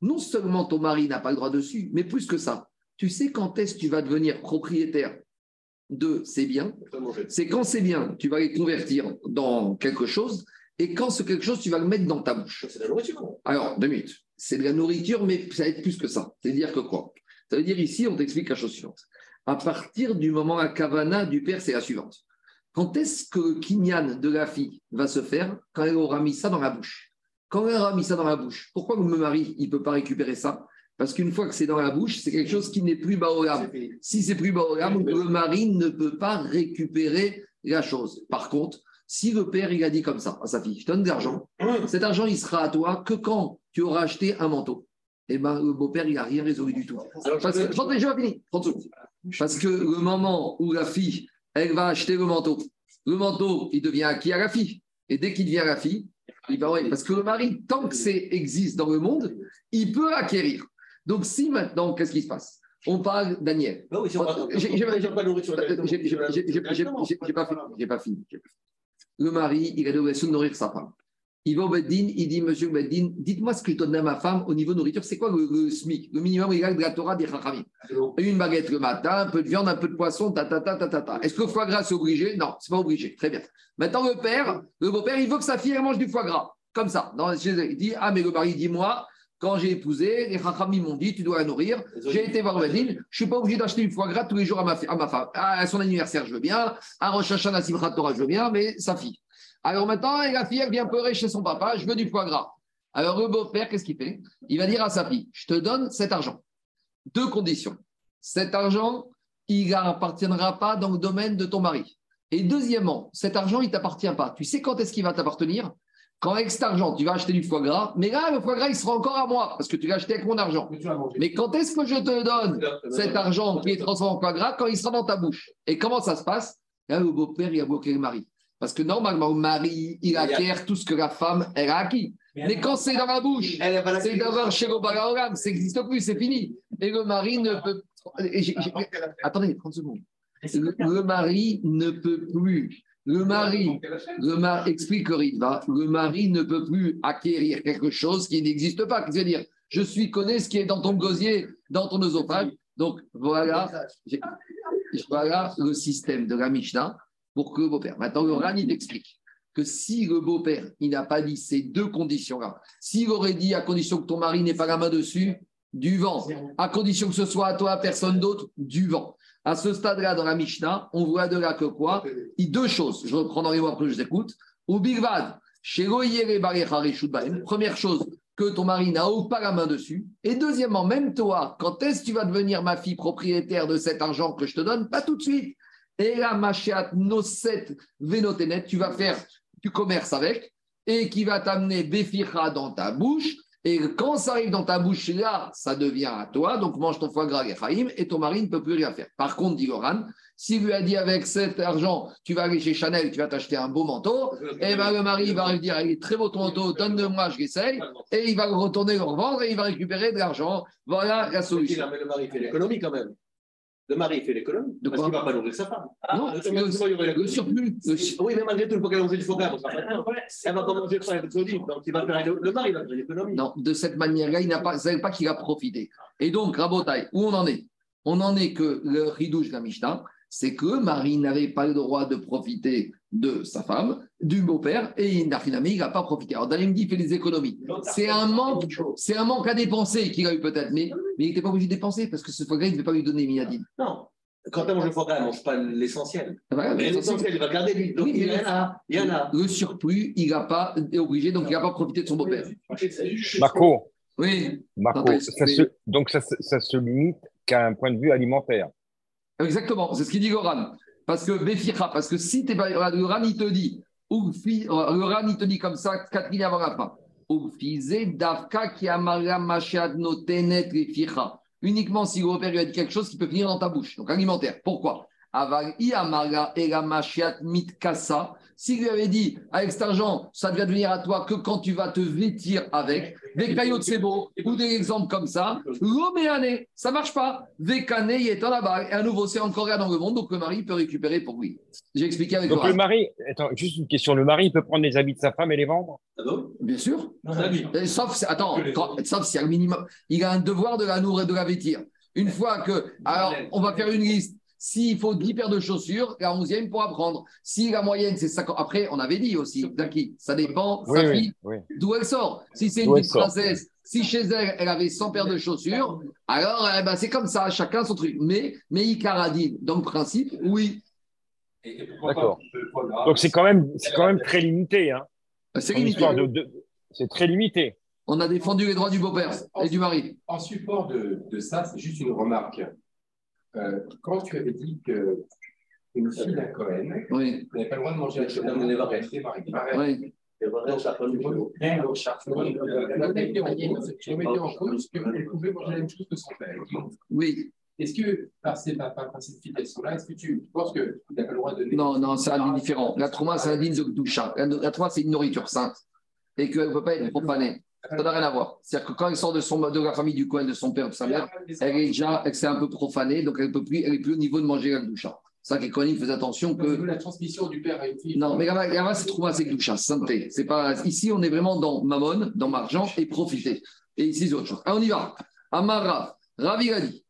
Non seulement ton mari n'a pas le droit dessus, mais plus que ça. Tu sais quand est-ce que tu vas devenir propriétaire de ces biens? C'est quand ces biens, tu vas les convertir dans quelque chose, et quand ce quelque chose, tu vas le mettre dans ta bouche. C'est de la nourriture. Alors, deux minutes. C'est de la nourriture, mais ça va être plus que ça. C'est-à-dire que quoi? Ça veut dire ici, on t'explique la chose suivante. À partir du moment à Kavana du père, c'est la suivante. Quand est-ce que le kinyan de la fille va se faire? Quand elle aura mis ça dans la bouche. Quand elle aura mis ça dans la bouche, pourquoi le mari, il ne peut pas récupérer ça? Parce qu'une fois que c'est dans la bouche, c'est quelque chose qui n'est plus baolam. Si c'est plus baolam, le mari ne peut pas récupérer la chose. Par contre, si le père, il a dit comme ça à sa fille, je te donne de l'argent, cet argent, il sera à toi que quand tu auras acheté un manteau. Eh bien, le beau-père, il n'a rien résolu du tout. Alors, Parce que, Attendez, je vais finir. 30 secondes. Parce que le moment où la fille, elle va acheter le manteau, le manteau, il devient acquis à la fille. Et dès qu'il devient à la fille, il va, ouais, parce que le mari, tant que c'est existe dans le monde, il peut acquérir. Donc, si maintenant, qu'est-ce qui se passe? On parle, Daniel. Non, oui, si on parle- J'ai- pas fini. J'ai pas fini. Le mari, il a l'obligation de nourrir sa femme. Il va au Beddin, il dit Monsieur Beddin, dites-moi ce que je donne à ma femme au niveau nourriture. C'est quoi le, le SMIC? Le minimum légal de la Torah des Chachamim Une baguette le matin, un peu de viande, un peu de poisson, ta ta ta ta ta. ta. Est-ce que le foie gras c'est obligé? Non, c'est pas obligé. Très bien. Maintenant le père, le beau-père, il veut que sa fille elle mange du foie gras. Comme ça. Dans, il dit Ah, mais le mari dit Moi, quand j'ai épousé, les Chachamim m'ont dit Tu dois la nourrir. J'ai été voir le Bedin. Je ne suis pas obligé d'acheter du foie gras tous les jours à ma, à ma femme. À son anniversaire, je veux bien. À Rosh Hashanah, Simchat Torah, je veux bien, mais sa fille. Alors maintenant, la fille, elle vient pleurer chez son papa Je veux du foie gras. Alors le beau-père, qu'est-ce qu'il fait? Il va dire à sa fille Je te donne cet argent. Deux conditions. Cet argent, il n'appartiendra pas dans le domaine de ton mari. Et deuxièmement, cet argent, il ne t'appartient pas. Tu sais quand est-ce qu'il va t'appartenir? Quand avec cet argent, tu vas acheter du foie gras, mais là, le foie gras, il sera encore à moi, parce que tu l'as acheté avec mon argent. Mais quand est-ce que je te donne cet argent qui est transformé en foie gras Quand il sera dans ta bouche? Et comment ça se passe? Là, le beau-père, il a bloqué le mari. Parce que normalement, le mari, il acquiert tout ce que la femme, elle a acquis. Mais quand c'est dans la bouche, c'est d'avoir chez le Balaolam, ça n'existe plus, c'est fini. Et le mari ne peut. et j'ai- j'ai- Attendez, 30 secondes. Le mari ne peut plus. Le mari, le mari explique Ritva, le mari ne peut plus acquérir quelque chose qui n'existe pas. C'est-à-dire, je suis connais ce qui est dans ton gosier, dans ton œsophage. Donc voilà, voilà le système de la Mishnah pour que le beau-père. Maintenant, le Rani t'explique que si le beau-père, il n'a pas dit ces deux conditions-là, s'il aurait dit à condition que ton mari n'ait pas la main dessus, du vent, à condition que ce soit à toi, à personne d'autre, du vent. À ce stade-là, dans la Mishnah, on voit de là que quoi? Deux choses, je reprends dans les mots après je t'écoute. Ou Bigvad, première chose, que ton mari n'a pas la main dessus. Et deuxièmement, même toi, quand est-ce que tu vas devenir ma fille propriétaire de cet argent que je te donne? Pas tout de suite. Et la machéat noset venotenet, tu vas faire du commerce avec et qui va t'amener Béfira dans ta bouche. Et quand ça arrive dans ta bouche, là, ça devient à toi. Donc mange ton foie gras, Ephraim, et ton mari ne peut plus rien faire. Par contre, dit Goran, s'il lui a dit avec cet argent, tu vas aller chez Chanel, tu vas t'acheter un beau manteau, et ben le mari va lui dire, il est très beau ton manteau, donne-le-moi, je l'essaye. Et il va retourner le revendre et il va récupérer de l'argent. Voilà la solution. Mais le mari fait l'économie quand même. Le mari fait l'économie. De Parce quoi qu'il ne va pas nourrir sa femme. Non, Ah, le, automatiquement, il y aurait le l'économie. surplus. le sur- Oui, mais malgré tout, il faut qu'elle mange du foie gras. Elle va pas manger ça avec Sodi. Donc, il va faire le, mari va faire l'économie. Non, de cette manière-là, il n'a pas, c'est pas qu'il a profité. Et donc, Rabotai, où on en est? On en est que le ridouche de la Mishnah, c'est que Marie n'avait pas le droit de profiter de sa femme, du beau-père, et Narfinami, il n'a pas profité. Alors, Dalim dit, il fait des économies. C'est un manque, c'est un manque à dépenser qu'il a eu peut-être, mais, mais il n'était pas obligé de dépenser parce que ce foie gras, il ne devait pas lui donner Minadine. Non. Quand elle mange le foie gras, elle ne mange pas l'essentiel. Voilà, Mais mais l'essentiel, il va garder lui. Donc, Oui, il y en a. Il y en a. le surplus, il n'a pas est obligé, donc il n'a pas profité de son beau-père. Marco, Oui, Marco ça se- donc ça se limite qu'à un point de vue alimentaire. Exactement, c'est ce qu'il dit Goran. Parce que Béfira, parce que si t'es pas, le il te dit, ou le il te dit comme ça, Catherine avant la fin. Davka qui notenet. Uniquement si le beau-père lui a dit quelque chose qui peut finir dans ta bouche, donc alimentaire. Pourquoi? Aval i amara ela machiat mitkasa. S'il lui avait dit, avec cet argent, ça devient devenir à toi que quand tu vas te vêtir avec, des caillots de sebo ou des exemples comme ça, l'homéané, ça marche pas. Vécané, il est en là-bas. Et à nouveau, c'est encore là dans le monde, donc le mari peut récupérer pour lui. J'ai expliqué avec Donc toi. le mari, attends, juste une question, le mari il peut prendre les habits de sa femme et les vendre? Ah Bien sûr. Et Sauf, si- attends, quand- sauf a le minimum. Il a un devoir de la nourrir et de la vêtir. Une fois que. Alors, on va faire une liste. S'il faut 10 paires de chaussures, la 11e pourra prendre. Si la moyenne, c'est 50. Après, on avait dit aussi, Zaki, ça dépend, Oui, sa fille, oui. d'où elle sort. Si c'est une petite princesse, si chez elle, elle avait 100 paires de chaussures, alors eh ben, c'est comme ça, chacun son truc. Mais, mais Icaradine, dans le principe, oui, Et- et pourquoi D'accord. Donc c'est quand même, c'est quand même très limité. Hein, c'est en limité. histoire de, de- c'est très limité. On a défendu les droits du beau-père et du mari. En support de, de ça, c'est juste une remarque. Euh, quand tu avais dit que une fille d'un Cohen Oui, n'avait pas le droit de manger Non, mais les varechs. C'est Marie. oui. Elle a mis en cause- elle qu'elle pouvait manger la même chose que son père. Oui, Est-ce que, par ces par, par ces filiations-là, est-ce que tu penses que tu n'as pas le droit de donner Non, non, c'est un différent. La trauma, c'est un din de doucha. La, la trauma, c'est une nourriture sainte et qu'elle ne peut pas être profanée. Ça n'a rien à voir. C'est-à-dire que quand elle sort de, son, de la famille du coin, de son père, de sa mère, elle est déjà, elle s'est un peu profanée, donc elle peut plus, elle est plus au niveau de manger la doucha. C'est ça que Kohanim faisaient attention que. la transmission du père à une fille. Non, mais là-bas, c'est trauma, c'est doucha, sainteté. C'est pas. Ici, on est vraiment dans mammon, dans argent et profiter. Et ici, c'est autre chose. Allez, on y va. Amara, Ravi a dit.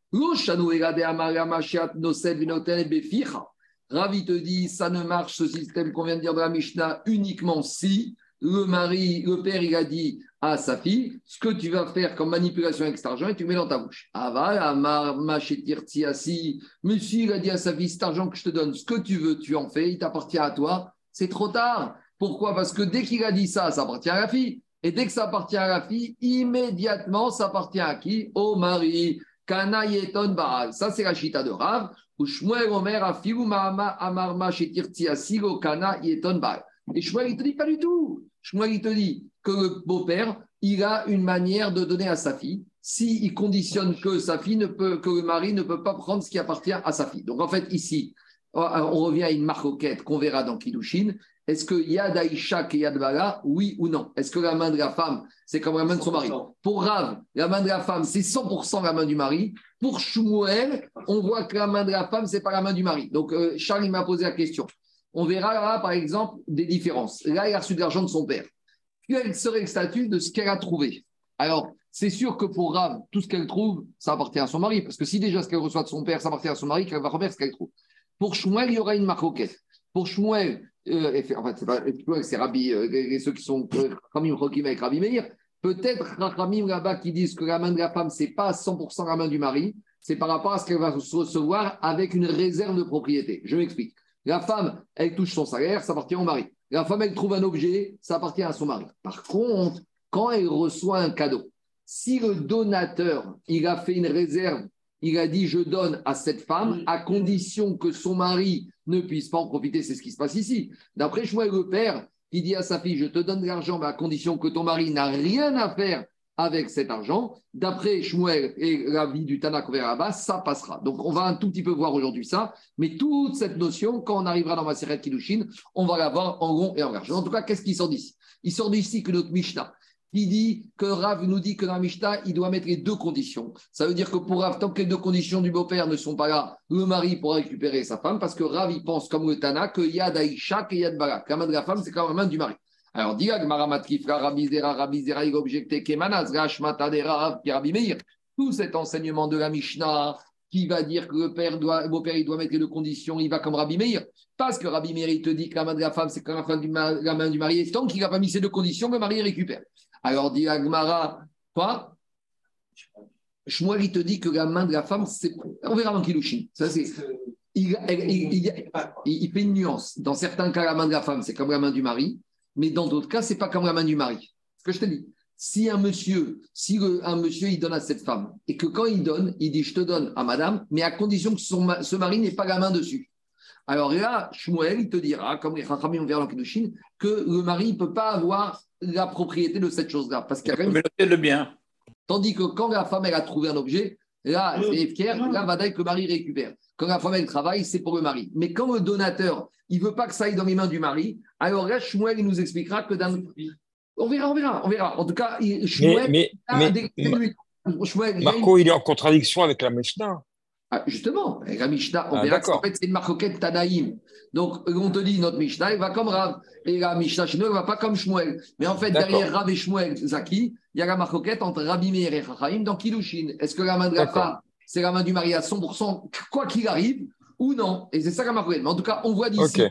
Ravi te dit, ça ne marche ce système qu'on vient de dire de la Mishnah uniquement si le mari, le père, il a dit à sa fille, ce que tu vas faire comme manipulation avec cet argent, et tu le mets dans ta bouche. Aval, amar, machetir, tiasi. Monsieur, il a dit à sa fille, cet argent que je te donne, ce que tu veux, tu en fais, il t'appartient à toi. C'est trop tard. Pourquoi? Parce que dès qu'il a dit ça, ça appartient à la fille. Et dès que ça appartient à la fille, immédiatement, ça appartient à qui? Au mari. Kana yeton baral. Ça, c'est la chita de Rav. Ou Shmuel Omer afilu ma'ama amar machetir, tiasi, lo kana yeton baral. Et Shmuel, il te dit pas du tout. Shmuel, il te dit que le beau-père, il a une manière de donner à sa fille s'il il conditionne que sa fille ne peut, que le mari ne peut pas prendre ce qui appartient à sa fille. Donc en fait, ici, on revient à une marcoquette qu'on verra dans Kiddushin. Est-ce que Yad Aïcha et Yad Bala, oui ou non? Est-ce que la main de la femme, c'est comme la main de son mari? Pour Rav, la main de la femme, c'est 100% la main du mari. Pour Shmuel, on voit que la main de la femme, c'est pas la main du mari. Donc euh, Charles, il m'a posé la question. On verra là, par exemple, des différences. Là, il a reçu de l'argent de son père. Quel serait le statut de ce qu'elle a trouvé? Alors, c'est sûr que pour Rav, tout ce qu'elle trouve, ça appartient à son mari. Parce que si déjà ce qu'elle reçoit de son père, ça appartient à son mari, qu'elle va remettre ce qu'elle trouve. Pour Shmuel, il y aura une marcoquette. Pour Shmuel, euh, en fait, c'est pas c'est Rabbi, euh, ceux qui sont Ramim Rokim avec Rabbi Meir. Peut-être Ramim là-bas qui disent que la main de la femme, c'est pas 100% la main du mari, c'est par rapport à ce qu'elle va recevoir avec une réserve de propriété. Je m'explique. La femme, elle touche son salaire, ça appartient au mari. La femme, elle trouve un objet, ça appartient à son mari. Par contre, quand elle reçoit un cadeau, si le donateur, il a fait une réserve, il a dit je donne à cette femme à condition que son mari ne puisse pas en profiter, c'est ce qui se passe ici. D'après Shmuel le père, qui dit à sa fille je te donne de l'argent, mais à condition que ton mari n'a rien à faire avec cet argent. D'après Shmuel et la vie du Tanakh bas ça passera. Donc on va un tout petit peu voir aujourd'hui ça, mais toute cette notion, quand on arrivera dans ma série Kiddushin, on va la voir en rond et en large. En tout cas, qu'est-ce qui sort d'ici? Il sort d'ici que notre Mishnah, qui dit que Rav nous dit que dans la Mishnah, il doit mettre les deux conditions. Ça veut dire que pour Rav, tant que les deux conditions du beau-père ne sont pas là, le mari pourra récupérer sa femme, parce que Rav, il pense comme le Tana qu'il y a d'Aïcha et il y a de Barak. La main de la femme, c'est quand même la main du mari. Alors, dit Agmaramatrifra, Rabizera, Rabizera, il objecté Kemanaz, Rashmatadera, Rabbi Meir. Tout cet enseignement de la Mishnah qui va dire que le père doit, beau-père, il doit mettre les deux conditions, il va comme Rabbi Meir. Parce que Rabbi Meir, il te dit que la main de la femme, c'est quand la, main du mari. Et tant qu'il n'a pas mis ces deux conditions, le mari récupère. Alors, dit Agmara, quoi? Shmuel, il te dit que la main de la femme, c'est. On verra dans Kilushin. Ça, c'est. Il, il, fait une nuance. Dans certains cas, la main de la femme, c'est comme la main du mari mais dans d'autres cas, c'est pas comme la main du mari. Ce que je te dis. Si un monsieur, si un monsieur, il donne à cette femme, et que quand il donne, il dit je te donne à madame, mais à condition que son, ce mari n'ait pas la main dessus. Alors là, Shmuel, il te dira, comme les Rachamim ont dans Kedushin, que le mari ne peut pas avoir la propriété de cette chose-là. Parce qu'il y a quand même... le bien. Tandis que quand la femme, elle a trouvé un objet, là, c'est fier, là, va que le mari récupère. Quand la femme, elle travaille, c'est pour le mari. Mais quand le donateur, il ne veut pas que ça aille dans les mains du mari, alors là, Shmuel, il nous expliquera que dans... On verra, on verra, on verra. En tout cas, Shmuel... Mais, mais, Marco, il est en contradiction avec la Mishnah. Ah, justement, avec la Mishnah, on ah, verra qu'en fait, c'est une marcoquette Tanaïm. Donc, on te dit, notre Mishnah, il va comme Rav. Et la Mishnah chez nous, elle ne va pas comme Shmuel. Mais en fait, derrière Rav et Shmuel, Zaki, il y a la marcoquette entre Rabbi Meir et Chachaim dans Kilushin. Est-ce que la main de la femme c'est la main du mari à 100%, quoi qu'il arrive, ou non? Et c'est ça m'a Mais en tout cas, on voit d'ici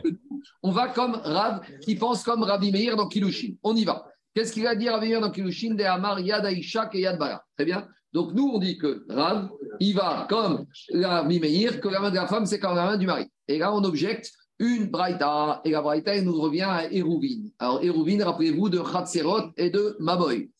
on va comme Rav qui pense comme Rabbi Meir dans Kilushin. On y va. Qu'est-ce qu'il a dit Rabbi Meir dans Kilushin De Amar Yad Aishak et Yad Bara. Très bien. Donc nous, on dit que Rav, il va comme Rabbi Meir, que la main de la femme, c'est comme la main du mari. Et là, on objecte une Braïta. Et la Braïta, elle nous revient à Eruvin. Alors, Eruvin, rappelez-vous de Khatserot et de Maboy.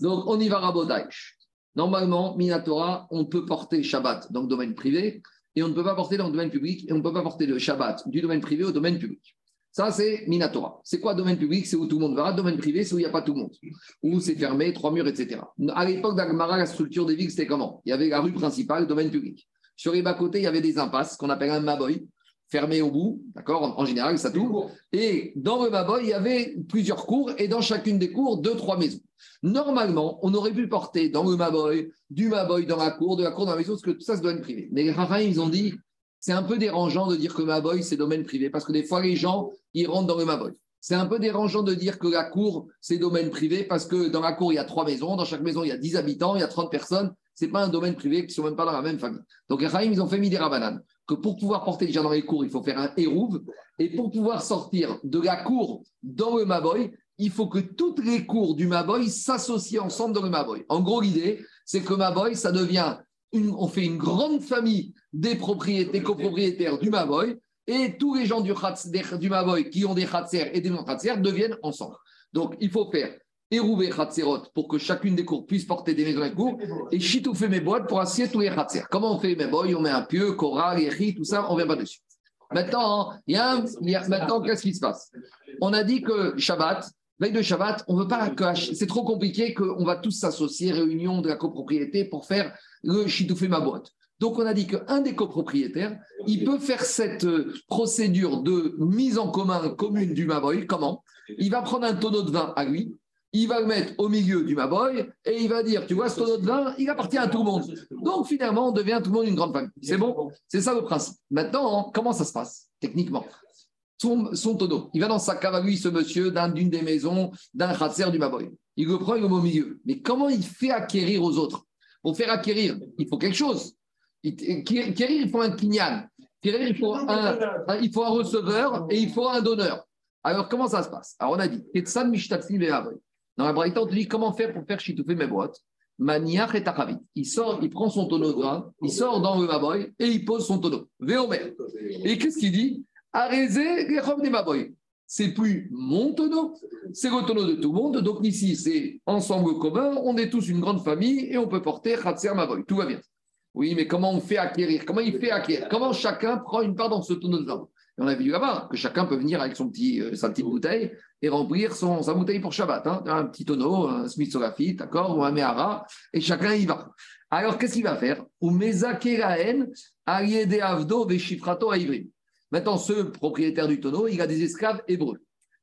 Donc, on y va Rabodaïch. Normalement, Minatora, on peut porter Shabbat dans le domaine privé et on ne peut pas porter dans le domaine public et on ne peut pas porter le Shabbat du domaine privé au domaine public. Ça, c'est Minatora. C'est quoi domaine public? C'est où tout le monde va. Domaine privé, c'est où il n'y a pas tout le monde. Où c'est fermé, trois murs, etc. À l'époque d'Agmara, la structure des villes, c'était comment? Il y avait la rue principale, domaine public. Sur les bas-côtés, il y avait des impasses qu'on appelle un maboy, fermé au bout, d'accord En général, ça tourne. Et dans le maboy, il y avait plusieurs cours et dans chacune des cours, deux, trois maisons. Normalement, on aurait pu porter dans le Maboy, du Maboy dans la cour, de la cour dans la maison, parce que tout ça, c'est domaine privé. Mais les ils ont dit, c'est un peu dérangeant de dire que Maboy, c'est domaine privé, parce que des fois, les gens, ils rentrent dans le Maboy. C'est un peu dérangeant de dire que la cour, c'est domaine privé, parce que dans la cour, il y a trois maisons, dans chaque maison, il y a 10 habitants, il y a 30 personnes. Ce n'est pas un domaine privé qui ne sont même pas dans la même famille. Donc, les ils ont fait des Rabanan, que pour pouvoir porter les gens dans les cours, il faut faire un hérouve, et pour pouvoir sortir de la cour dans le Maboy, il faut que toutes les cours du Maboy s'associent ensemble dans le Maboy. En gros, l'idée, c'est que Maboy, ça devient, une, on fait une grande famille des propriétés, copropriétaires du Maboy, et tous les gens du, du Maboy qui ont des Khatser et des non-Khatser deviennent ensemble. Donc, il faut faire Erouvé Khatserot pour que chacune des cours puisse porter des maisons et cours, et fait mes boîtes pour assier tous les Khatser. Comment on fait mes boys On met un pieu, Korah, Yehi, tout ça, on ne vient pas dessus. Maintenant, il y a, maintenant qu'est-ce qui se passe? On a dit que Shabbat, veille de Shabbat, on veut pas que c'est trop compliqué qu'on va tous s'associer, réunion de la copropriété pour faire le Chitoufé ma boîte. Donc, on a dit qu'un des copropriétaires, il peut faire cette euh, procédure de mise en commun commune du Maboy. Comment? Il va prendre un tonneau de vin à lui, il va le mettre au milieu du Maboy et il va dire Tu vois, ce tonneau de vin, il appartient à tout le monde. Donc, finalement, on devient tout le monde une grande famille. C'est bon? C'est ça le principe. Maintenant, comment ça se passe techniquement? Son, tonneau. Il va dans sa cave ce monsieur, d'une des maisons, d'un khatser du Maboy. Il le prend, il le au milieu. Mais comment il fait acquérir aux autres? Pour faire acquérir, il faut quelque chose. Acquérir, il faut un kinyan. Acquérir, il faut un, il faut un receveur et il faut un donneur. Alors, comment ça se passe? Alors, on a dit Dans la Braïta, on te dit comment faire pour faire chitouffer mes boîtes? Maniach et Il sort, il prend son tonneau de grain, il sort dans le Maboy et il pose son tonneau. Véomer. Et qu'est-ce qu'il dit? Arrêtez les robes des Maboy. C'est plus mon tonneau, c'est le tonneau de tout le monde. Donc ici, c'est ensemble commun, on est tous une grande famille et on peut porter Khatser Maboy. Tout va bien. Oui, mais comment on fait acquérir? Comment il fait acquérir? Comment chacun prend une part dans ce tonneau de vin on a vu là-bas que chacun peut venir avec son petit, euh, sa petite bouteille et remplir son, sa bouteille pour Shabbat. Hein. Un petit tonneau, un Smith Solafit, d'accord, ou un Mehara, et chacun y va. Alors, qu'est-ce qu'il va faire? Maintenant, ce propriétaire du tonneau, il a des esclaves hébreux.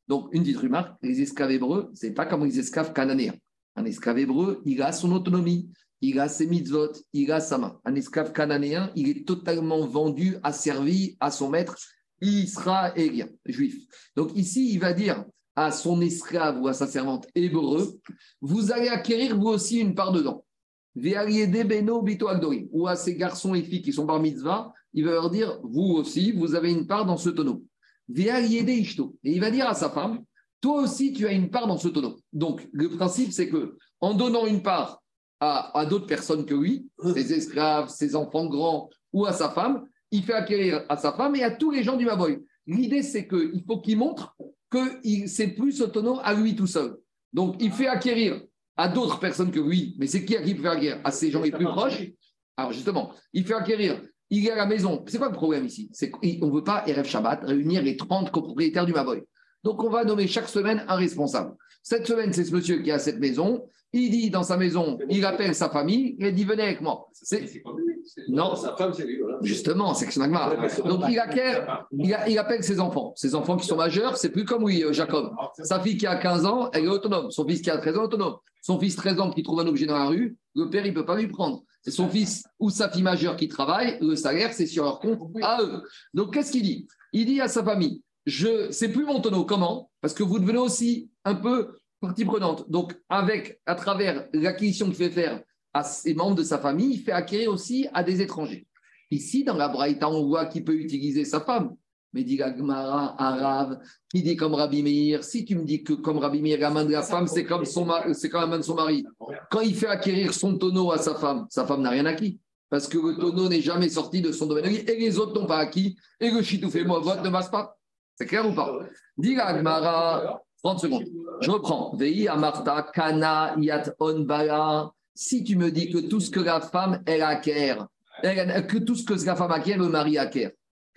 Donc, une petite remarque, les esclaves hébreux, ce n'est pas comme les esclaves cananéens. Un esclave hébreu, il a son autonomie, il a ses mitzvot, il a sa main. Un esclave cananéen, il est totalement vendu, asservi à son maître israélien, juif. Donc ici, il va dire à son esclave ou à sa servante hébreu, vous allez acquérir vous aussi une part dedans. Ou à ces garçons et filles qui sont par mitzvah, il va leur dire, vous aussi, vous avez une part dans ce tonneau. Et il va dire à sa femme, toi aussi, tu as une part dans ce tonneau. Donc, le principe, c'est que en donnant une part à, à d'autres personnes que lui, ses esclaves, ses enfants grands ou à sa femme, il fait acquérir à sa femme et à tous les gens du Maboy. L'idée, c'est qu'il faut qu'il montre que c'est plus autonome à lui tout seul. Donc, il fait acquérir à d'autres personnes que lui, mais c'est qui à qui il fait acquérir? À ses gens les plus proches. Alors, justement, il fait acquérir. Il est à la maison. C'est quoi le problème ici? C'est qu'on ne veut pas, RF Shabbat, réunir les 30 copropriétaires du Maboy. Donc, on va nommer chaque semaine un responsable. Cette semaine, c'est ce monsieur qui a cette maison. Il dit dans sa maison, il appelle sa famille, il dit venez avec moi. Non, sa femme, c'est lui. Justement, c'est que c'est Donc il, acquiert, il, appelle ses enfants. Ses enfants qui sont majeurs, c'est plus comme lui, euh, Jacob. Sa fille qui a 15 ans, elle est autonome. Son fils qui a 13 ans, autonome. Son fils 13 ans qui trouve un objet dans la rue, le père, il ne peut pas lui prendre. C'est son fils ou sa fille majeure qui travaille, le salaire, c'est sur leur compte à eux. Donc qu'est-ce qu'il dit? Il dit à sa famille, je, c'est plus mon tonneau. Comment? Parce que vous devenez aussi un peu partie prenante. Donc, avec, à travers l'acquisition qu'il fait faire à ses membres de sa famille, il fait acquérir aussi à des étrangers. Ici, dans la Braïta, on voit qu'il peut utiliser sa femme. Mais dit Gagmara, arabe, qui dit comme Rabbi Meir, si tu me dis que comme Rabbi Meir, la main de la femme, c'est comme, son c'est comme la main de son mari. Quand il fait acquérir son tonneau à sa femme, sa femme n'a rien acquis. Parce que le tonneau n'est jamais sorti de son domaine et les autres n'ont pas acquis. Et le chitoufé, moi, vote ne passe pas. C'est clair ou pas? Dit Gagmara, 30 secondes. Je reprends. Vei Amarta, Kana, Yat On Bala. Si tu me dis que tout ce que la femme, elle acquiert, que tout ce que la femme acquiert, le mari acquiert.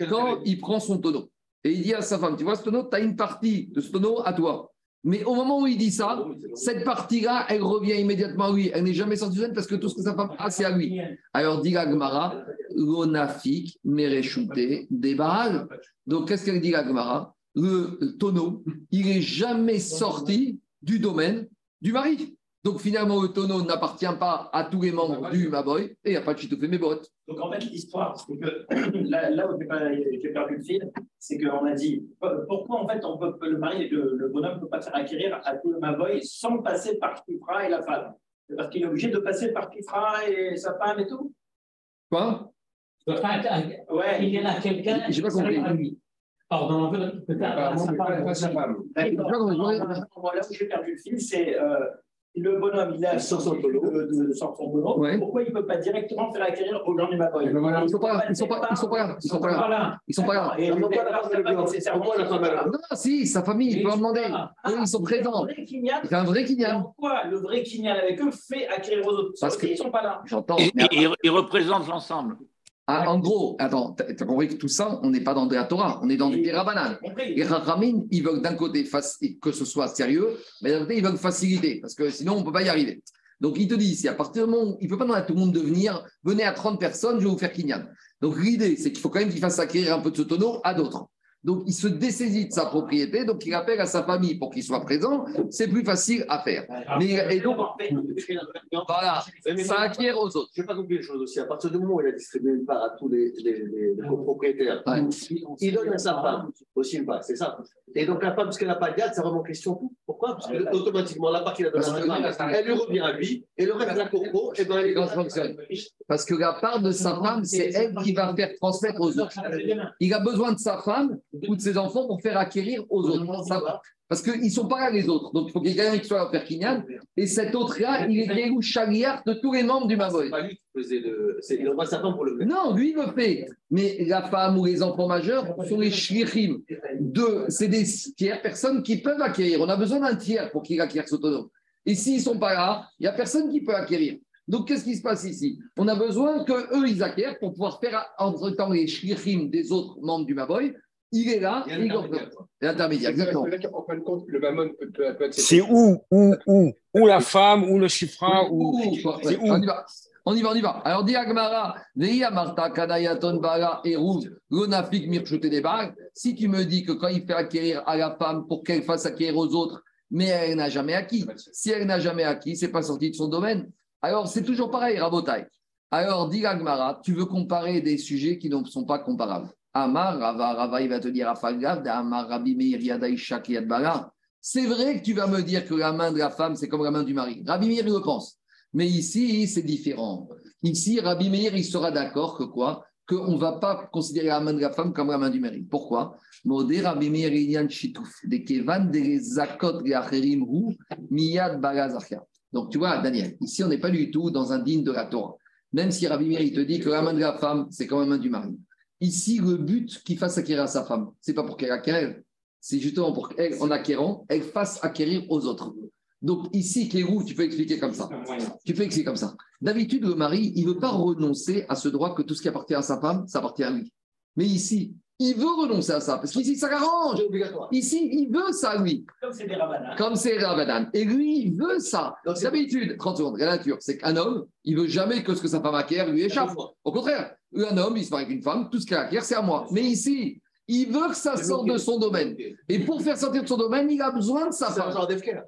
Quand il prend son tonneau et il dit à sa femme, tu vois ce tonneau, tu as une partie de ce tonneau à toi. Mais au moment où il dit ça, cette partie-là, elle revient immédiatement à lui. Elle n'est jamais sortie de parce que tout ce que sa femme a, c'est à lui. Alors, dit Gmara, l'onafik, mereshute. Donc, qu'est-ce qu'elle dit Gmara Le tonneau, il n'est jamais sorti du domaine du mari. Donc finalement, le tonneau n'appartient pas à tous les membres du Maboy et il n'y a pas de chitoufé mes bottes. Donc en fait, l'histoire, c'est que [coughs] là, où j'ai perdu le fil, c'est qu'on a dit pourquoi en fait on peut, le mari, le, le bonhomme ne peut pas faire acquérir à tout le Maboy sans passer par Kifra et la femme? C'est parce qu'il est obligé de passer par Kifra et sa femme et tout? Quoi? Ouais. Il y en a quelqu'un. J'ai pas compris. Pardon, un peu. Apparemment, mais pas pas femme. Moi, là où j'ai perdu le fil, c'est euh, le bonhomme, il a Sans son boulot. de, de, sans son boulot. Ouais. Pourquoi il ne peut pas directement faire acquérir au genre du Maboy Ils sont pas là, ils sont pas, ils sont pas là, ils sont pas là. Ils sont pas là. Pourquoi la femme, là Non, si, sa famille, il peut en demander. Ah, ils sont présents. Le vrai Kinyan, C'est un vrai Kinyan. pourquoi le vrai Kinyan avec eux fait acquérir aux autres? Parce qu'ils ne sont pas là. J'entends. Et, mais et- et représente l'ensemble. Ah, en gros, attends, t'as compris que tout ça, on n'est pas dans de la Torah, on est dans du compris. Les Rachamim, ils veulent d'un côté que ce soit sérieux, mais d'un côté, ils veulent faciliter, parce que sinon, on ne peut pas y arriver. Donc, il te dit ici, à partir du moment où il ne peut pas demander à tout le monde de venir, venez à 30 personnes, je vais vous faire Kinyan. Donc, l'idée, c'est qu'il faut quand même qu'il fasse acquérir un peu de ce tonneau à d'autres. Donc, il se dessaisit de sa propriété, donc il appelle à sa famille pour qu'il soit présent. C'est plus facile à faire. Mais, et donc, voilà, ça acquiert aux autres. Je n'ai pas compris une chose aussi. À partir du moment où il a distribué une part à tous les, les, les- les copropriétaires, Ouais. il donne à sa femme aussi une part, c'est ça. Et donc la femme, parce qu'elle n'a pas de garde, c'est vraiment question. Pourquoi? Parce que automatiquement, la part qu'il a donnée à sa femme, elle lui revient à lui, et le reste de la copro, et ben, elle ça fonctionne Parce que la part de sa femme, c'est elle qui va faire transmettre aux autres. Il a besoin de sa femme ou de ses enfants pour faire acquérir aux autres. Ça- parce qu'ils ne sont pas là, les autres. Donc, il faut qu'il y ait quelqu'un qui soit pour faire Kinyan. Et cet autre-là, il est Gérou Chagriar de tous les membres du C'est Mavoy. pas lui qui faisait le. c'est- pour le faire. Non, lui, il le fait. Mais la femme ou les enfants majeurs sont les shlichim. Deux, c'est des tiers personnes qui peuvent acquérir. On a besoin d'un tiers pour qu'il acquiert ce tonneau. Et s'ils ne sont pas là, il n'y a personne qui peut acquérir. Donc, qu'est-ce qui se passe ici? On a besoin qu'eux, ils acquièrent pour pouvoir faire, entre-temps, les shlichim des autres membres du Maboy. Il est là, Il y a il l'intermédiaire, exactement. En fin de compte, le mammon peut, peut, peut être. C'est où, où, où? Où la femme, où le chifra, où. On y va. On y va, on y va. Alors, dit Agmara, Veia Marta Kanayaton Bala et Rouge, Lonafik Mirchute des bagues. Si tu me dis que quand il fait acquérir à la femme pour qu'elle fasse acquérir aux autres, mais elle n'a jamais acquis, si elle n'a jamais acquis, c'est pas sorti de son domaine. Alors, c'est toujours pareil, Rabotai. Alors, dit Agmara, tu veux comparer des sujets qui ne sont pas comparables. Amar, Rava, Rava, il va te dire Afagav, Amar, Rabbi Meir, Yadai, Bala. C'est vrai que tu vas me dire que la main de la femme, c'est comme la main du mari. Rabbi Meir, il le pense. Mais ici, c'est différent. Ici, Rabbi Meir, il sera d'accord que quoi? Qu'on ne va pas considérer la main de la femme comme la main du mari. Pourquoi? Modé Rabbi Meir. De Kevan, de Zakot, Miyad. Donc, tu vois, Daniel, ici, on n'est pas du tout dans un digne de la Torah. Même si Rabbi Meir, il te dit que la main de la femme, c'est comme la main du mari. Ici, le but qu'il fasse acquérir à sa femme, c'est pas pour qu'elle acquiert, c'est justement pour qu'elle, en acquérant, elle fasse acquérir aux autres. Donc ici, Kérou, tu peux expliquer comme ça. Tu peux expliquer comme ça. D'habitude, le mari, il ne veut pas renoncer à ce droit que tout ce qui appartient à sa femme, ça appartient à lui. Mais ici, il veut renoncer à ça, parce qu'ici, ça l'arrange. C'est. Ici, il veut ça, lui, Comme c'est des comme c'est. Et lui, il veut ça. Donc, c'est- D'habitude, 30 secondes, la nature, c'est qu'un homme, il veut jamais que ce que sa femme acquiert lui échappe. Au contraire, un homme, il se marie avec une femme, tout ce qu'elle acquiert, c'est à moi. Mais ici, il veut que ça sorte de son domaine. Et pour faire sortir de son domaine, il a besoin de sa C'est un femme. genre d'efker.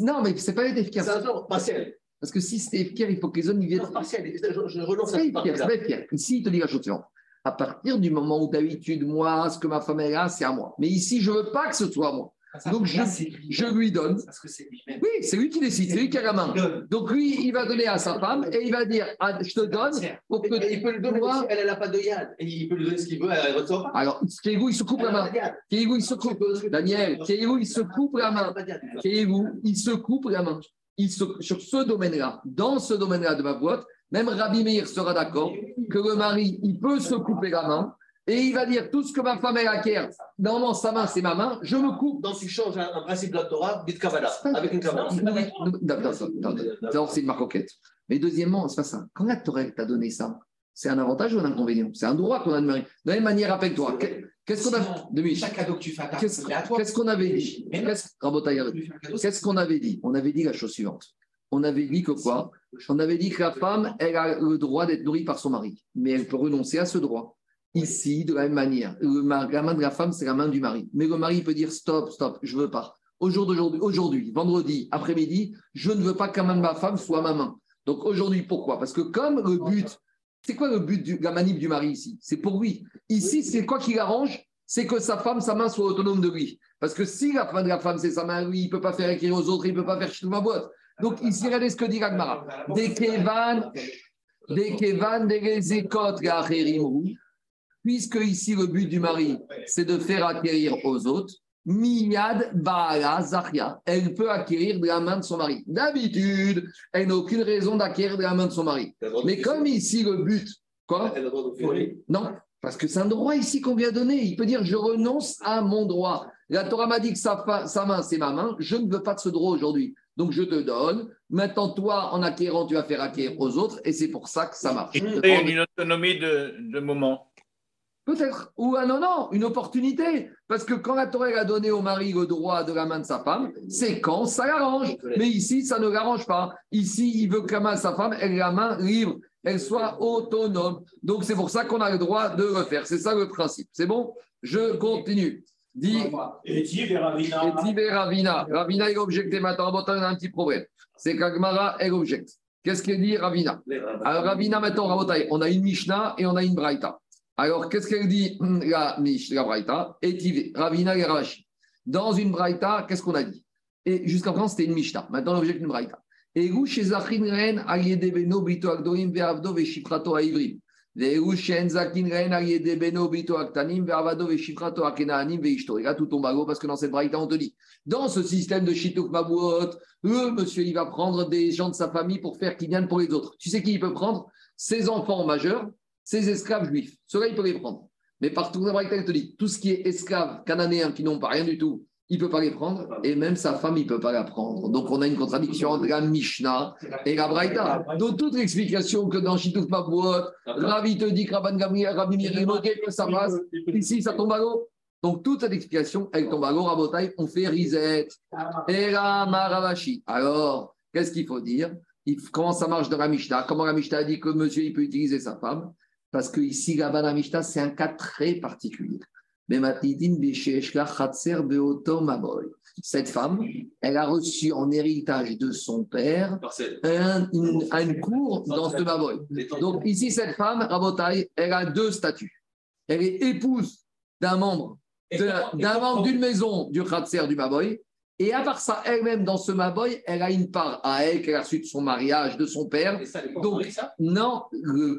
Non, mais c'est pas être C'est un genre partiel. Parce que si c'était efficace, il faut que les hommes ils viennent. Non, partiel. Je, je renonce C'est à efficace, c'est pas. Ici, il te dit la chose suivante. À partir du moment où d'habitude, moi, ce que ma femme est là, c'est à moi. Mais ici, je veux pas que ce soit à moi. Donc, je, je lui donne. Parce que c'est lui-même. Oui, c'est lui qui décide, c'est lui qui a la main. Donc, lui, il va donner à sa femme et il va dire ah, Je te donne pour que il peut le donner elle n'a pas de yad. Et il peut lui donner ce qu'il veut, elle ne reçoit pas. Alors, Kéhou, il se coupe Elle la main. Kéhou, il se coupe. Daniel, Kéhou, il se coupe la Elle main. Kéhou, il se coupe la main. Il se- sur ce domaine-là, dans ce domaine-là de ma boîte, même Rabbi Meir sera d'accord que le mari, il peut se couper la main et il va dire tout ce que ma femme elle acquiert, normalement sa main c'est ma main, je me coupe. Donc tu changes un, un principe de la Torah, dit Kavala, avec une Kavala. D'abord, c'est une marcoquette. Mais deuxièmement, c'est pas ça. Quand la Torah t'a donné ça, c'est un avantage ou un inconvénient? C'est un droit qu'on a demandé. De la même manière, rappelle-toi, que- qu'est-ce qu'on a Demi, Chaque cadeau que tu fais à ta Qu'est-ce qu'on avait dit? Qu'est-ce qu'on avait dit? On avait dit la chose suivante. On avait dit que quoi? On avait dit que la femme, elle a le droit d'être nourrie par son mari, mais elle peut renoncer à ce droit. Ici, de la même manière, le la main de la femme, c'est la main du mari. Mais le mari peut dire stop, stop, je veux pas. Au jour d'aujourd'hui, aujourd'hui, vendredi, après-midi, je ne veux pas que la main de ma femme soit ma main. Donc aujourd'hui, pourquoi? Parce que comme le but, c'est quoi le but de la manip du mari ici? C'est pour lui. Ici, c'est quoi qui l'arrange? C'est que sa femme, sa main soit autonome de lui. Parce que si la main de la femme, c'est sa main, lui, il ne peut pas faire écrire aux autres, il ne peut pas faire chier ma boîte. Donc ici, regardez ce que dit Ragmara. Des Kevan, des Kevan, des puisque ici le but du mari, c'est de faire acquérir aux autres, Miyad Baala Zahia, elle peut acquérir de la main de son mari. D'habitude, elle n'a aucune raison d'acquérir de la main de son mari. Mais comme ici le but, quoi Elle a droit. Non, parce que c'est un droit ici qu'on vient donner. Il peut dire je renonce à mon droit. La Torah m'a dit que sa, fa- sa main, c'est ma main. Je ne veux pas de ce droit aujourd'hui. Donc je te donne. Maintenant, toi, en acquérant, tu vas faire acquérir aux autres. Et c'est pour ça que ça marche. Et une autonomie de, de moment. Peut-être. Ou ah non, non, une opportunité. Parce que quand la Torah a donné au mari le droit de la main de sa femme, c'est quand ça l'arrange. Mais ici, ça ne l'arrange pas. Ici, il veut que la main de sa femme, elle ait la main libre, elle soit autonome. Donc c'est pour ça qu'on a le droit de le faire. C'est ça le principe. C'est bon? Je continue. Dis. Et Ravina. Et Ravina. Ravina, il objecté. Maintenant, bon, on a un petit problème. C'est qu'Agmara, elle objecte. Qu'est-ce qu'elle dit, Ravina? Alors, Ravina, maintenant, Rabotai, on a une Mishnah et on a une Braïta. Alors, qu'est-ce qu'elle dit, hum, la Mishnah, la Braïta? Et Ravina et Ravashi. Dans une Braïta, qu'est-ce qu'on a dit? Et jusqu'à présent, c'était une Mishnah. Maintenant, on objecte une Braïta. Et où chez Zachin Ren, Ayedebeno, Bito Agdorim, Veavdo, Veshiprato, Aivrim. Et là, tout tombe à l'eau parce que dans cette braïta, on te dit dans ce système de Shitouk Mabuot, le monsieur, il va prendre des gens de sa famille pour faire Kinyan pour les autres. Tu sais qui il peut prendre? Ses enfants majeurs, ses esclaves juifs. Ceux-là, il peut les prendre. Mais partout dans la braïta, il te dit tout ce qui est esclaves cananéens qui n'ont pas rien du tout il ne peut pas les prendre. Et même sa femme, il ne peut pas la prendre. Donc, on a une contradiction entre la Mishnah et la braïta. Donc, toute l'explication que dans Shitouk Mabouot, Ravi te dit que Rabban Gamriel, Rabbi ok, que ça passe. Ici, ça tombe à l'eau. Donc, toute cette explication, elle tombe à l'eau. Rabotai, on fait reset. Et la Maravashi. Alors, qu'est-ce qu'il faut dire? Comment ça marche dans la Mishnah? Comment la Mishnah a dit que monsieur, il peut utiliser sa femme? Parce que ici, là-bas, la Mishnah, c'est un cas très particulier. Cette femme, elle a reçu en héritage de son père un, une, une cour dans ce Maboy. Donc ici, cette femme, Rabotai, elle a deux statuts. Elle est épouse d'un membre d'un d'une maison du Khatser du Maboy. Et à part ça, elle-même, dans ce Maboy, elle a une part à elle qu'elle a reçue de son mariage, de son père. Et ça, les Donc, ça? Non,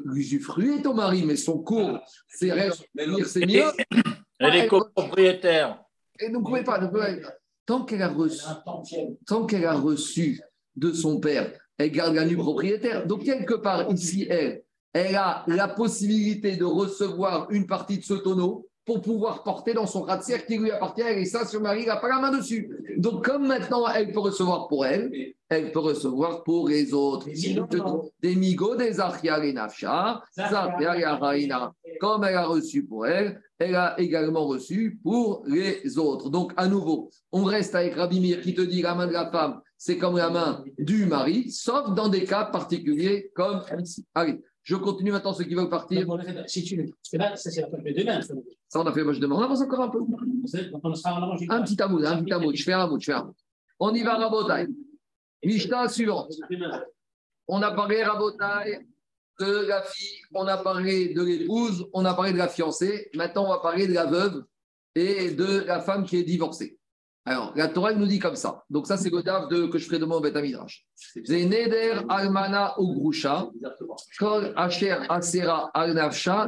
l'usufruit est au mari, mais son cours, l'autre- c'est mieux. [laughs] Elle est copropriétaire. Et donc, vous pas, pas- tant qu'elle a reçu, tant qu'elle a reçu de son père, elle garde la nue propriétaire. Donc, quelque part, ici, elle, elle a la possibilité de recevoir une partie de ce tonneau pour pouvoir porter dans son ratser qui lui appartient. Et ça, son mari n'a pas la main dessus. Donc, comme maintenant, elle peut recevoir pour elle, elle peut recevoir pour les autres. Des migots, des achia et nafsha, zachia et araïna. Comme elle a reçu pour elle, elle a également reçu pour les autres. Donc, à nouveau, on reste avec Rabbi Meir qui te dit la main de la femme, c'est comme la main du mari, sauf dans des cas particuliers comme ici. Allez, je continue maintenant ceux qui veulent partir. Si tu que là, ça c'est la de demain. ça. On a fait, moi je demande, on avance encore un peu. Un petit amoud, un petit amoud, je fais un amoud, je fais un amoud. On y va, Rabotai. Mishnah suivante. On a parlé, Rabotai, de la fille, on a parlé de l'épouse, on a parlé de la fiancée. Maintenant, on va parler de la veuve et de la femme qui est divorcée. Alors, la Torah elle nous dit comme ça. Donc, ça, c'est le daf de, que je ferai demain au Beth Midrash. C'est Neder Almana Ugrusha, Kol Asher Asera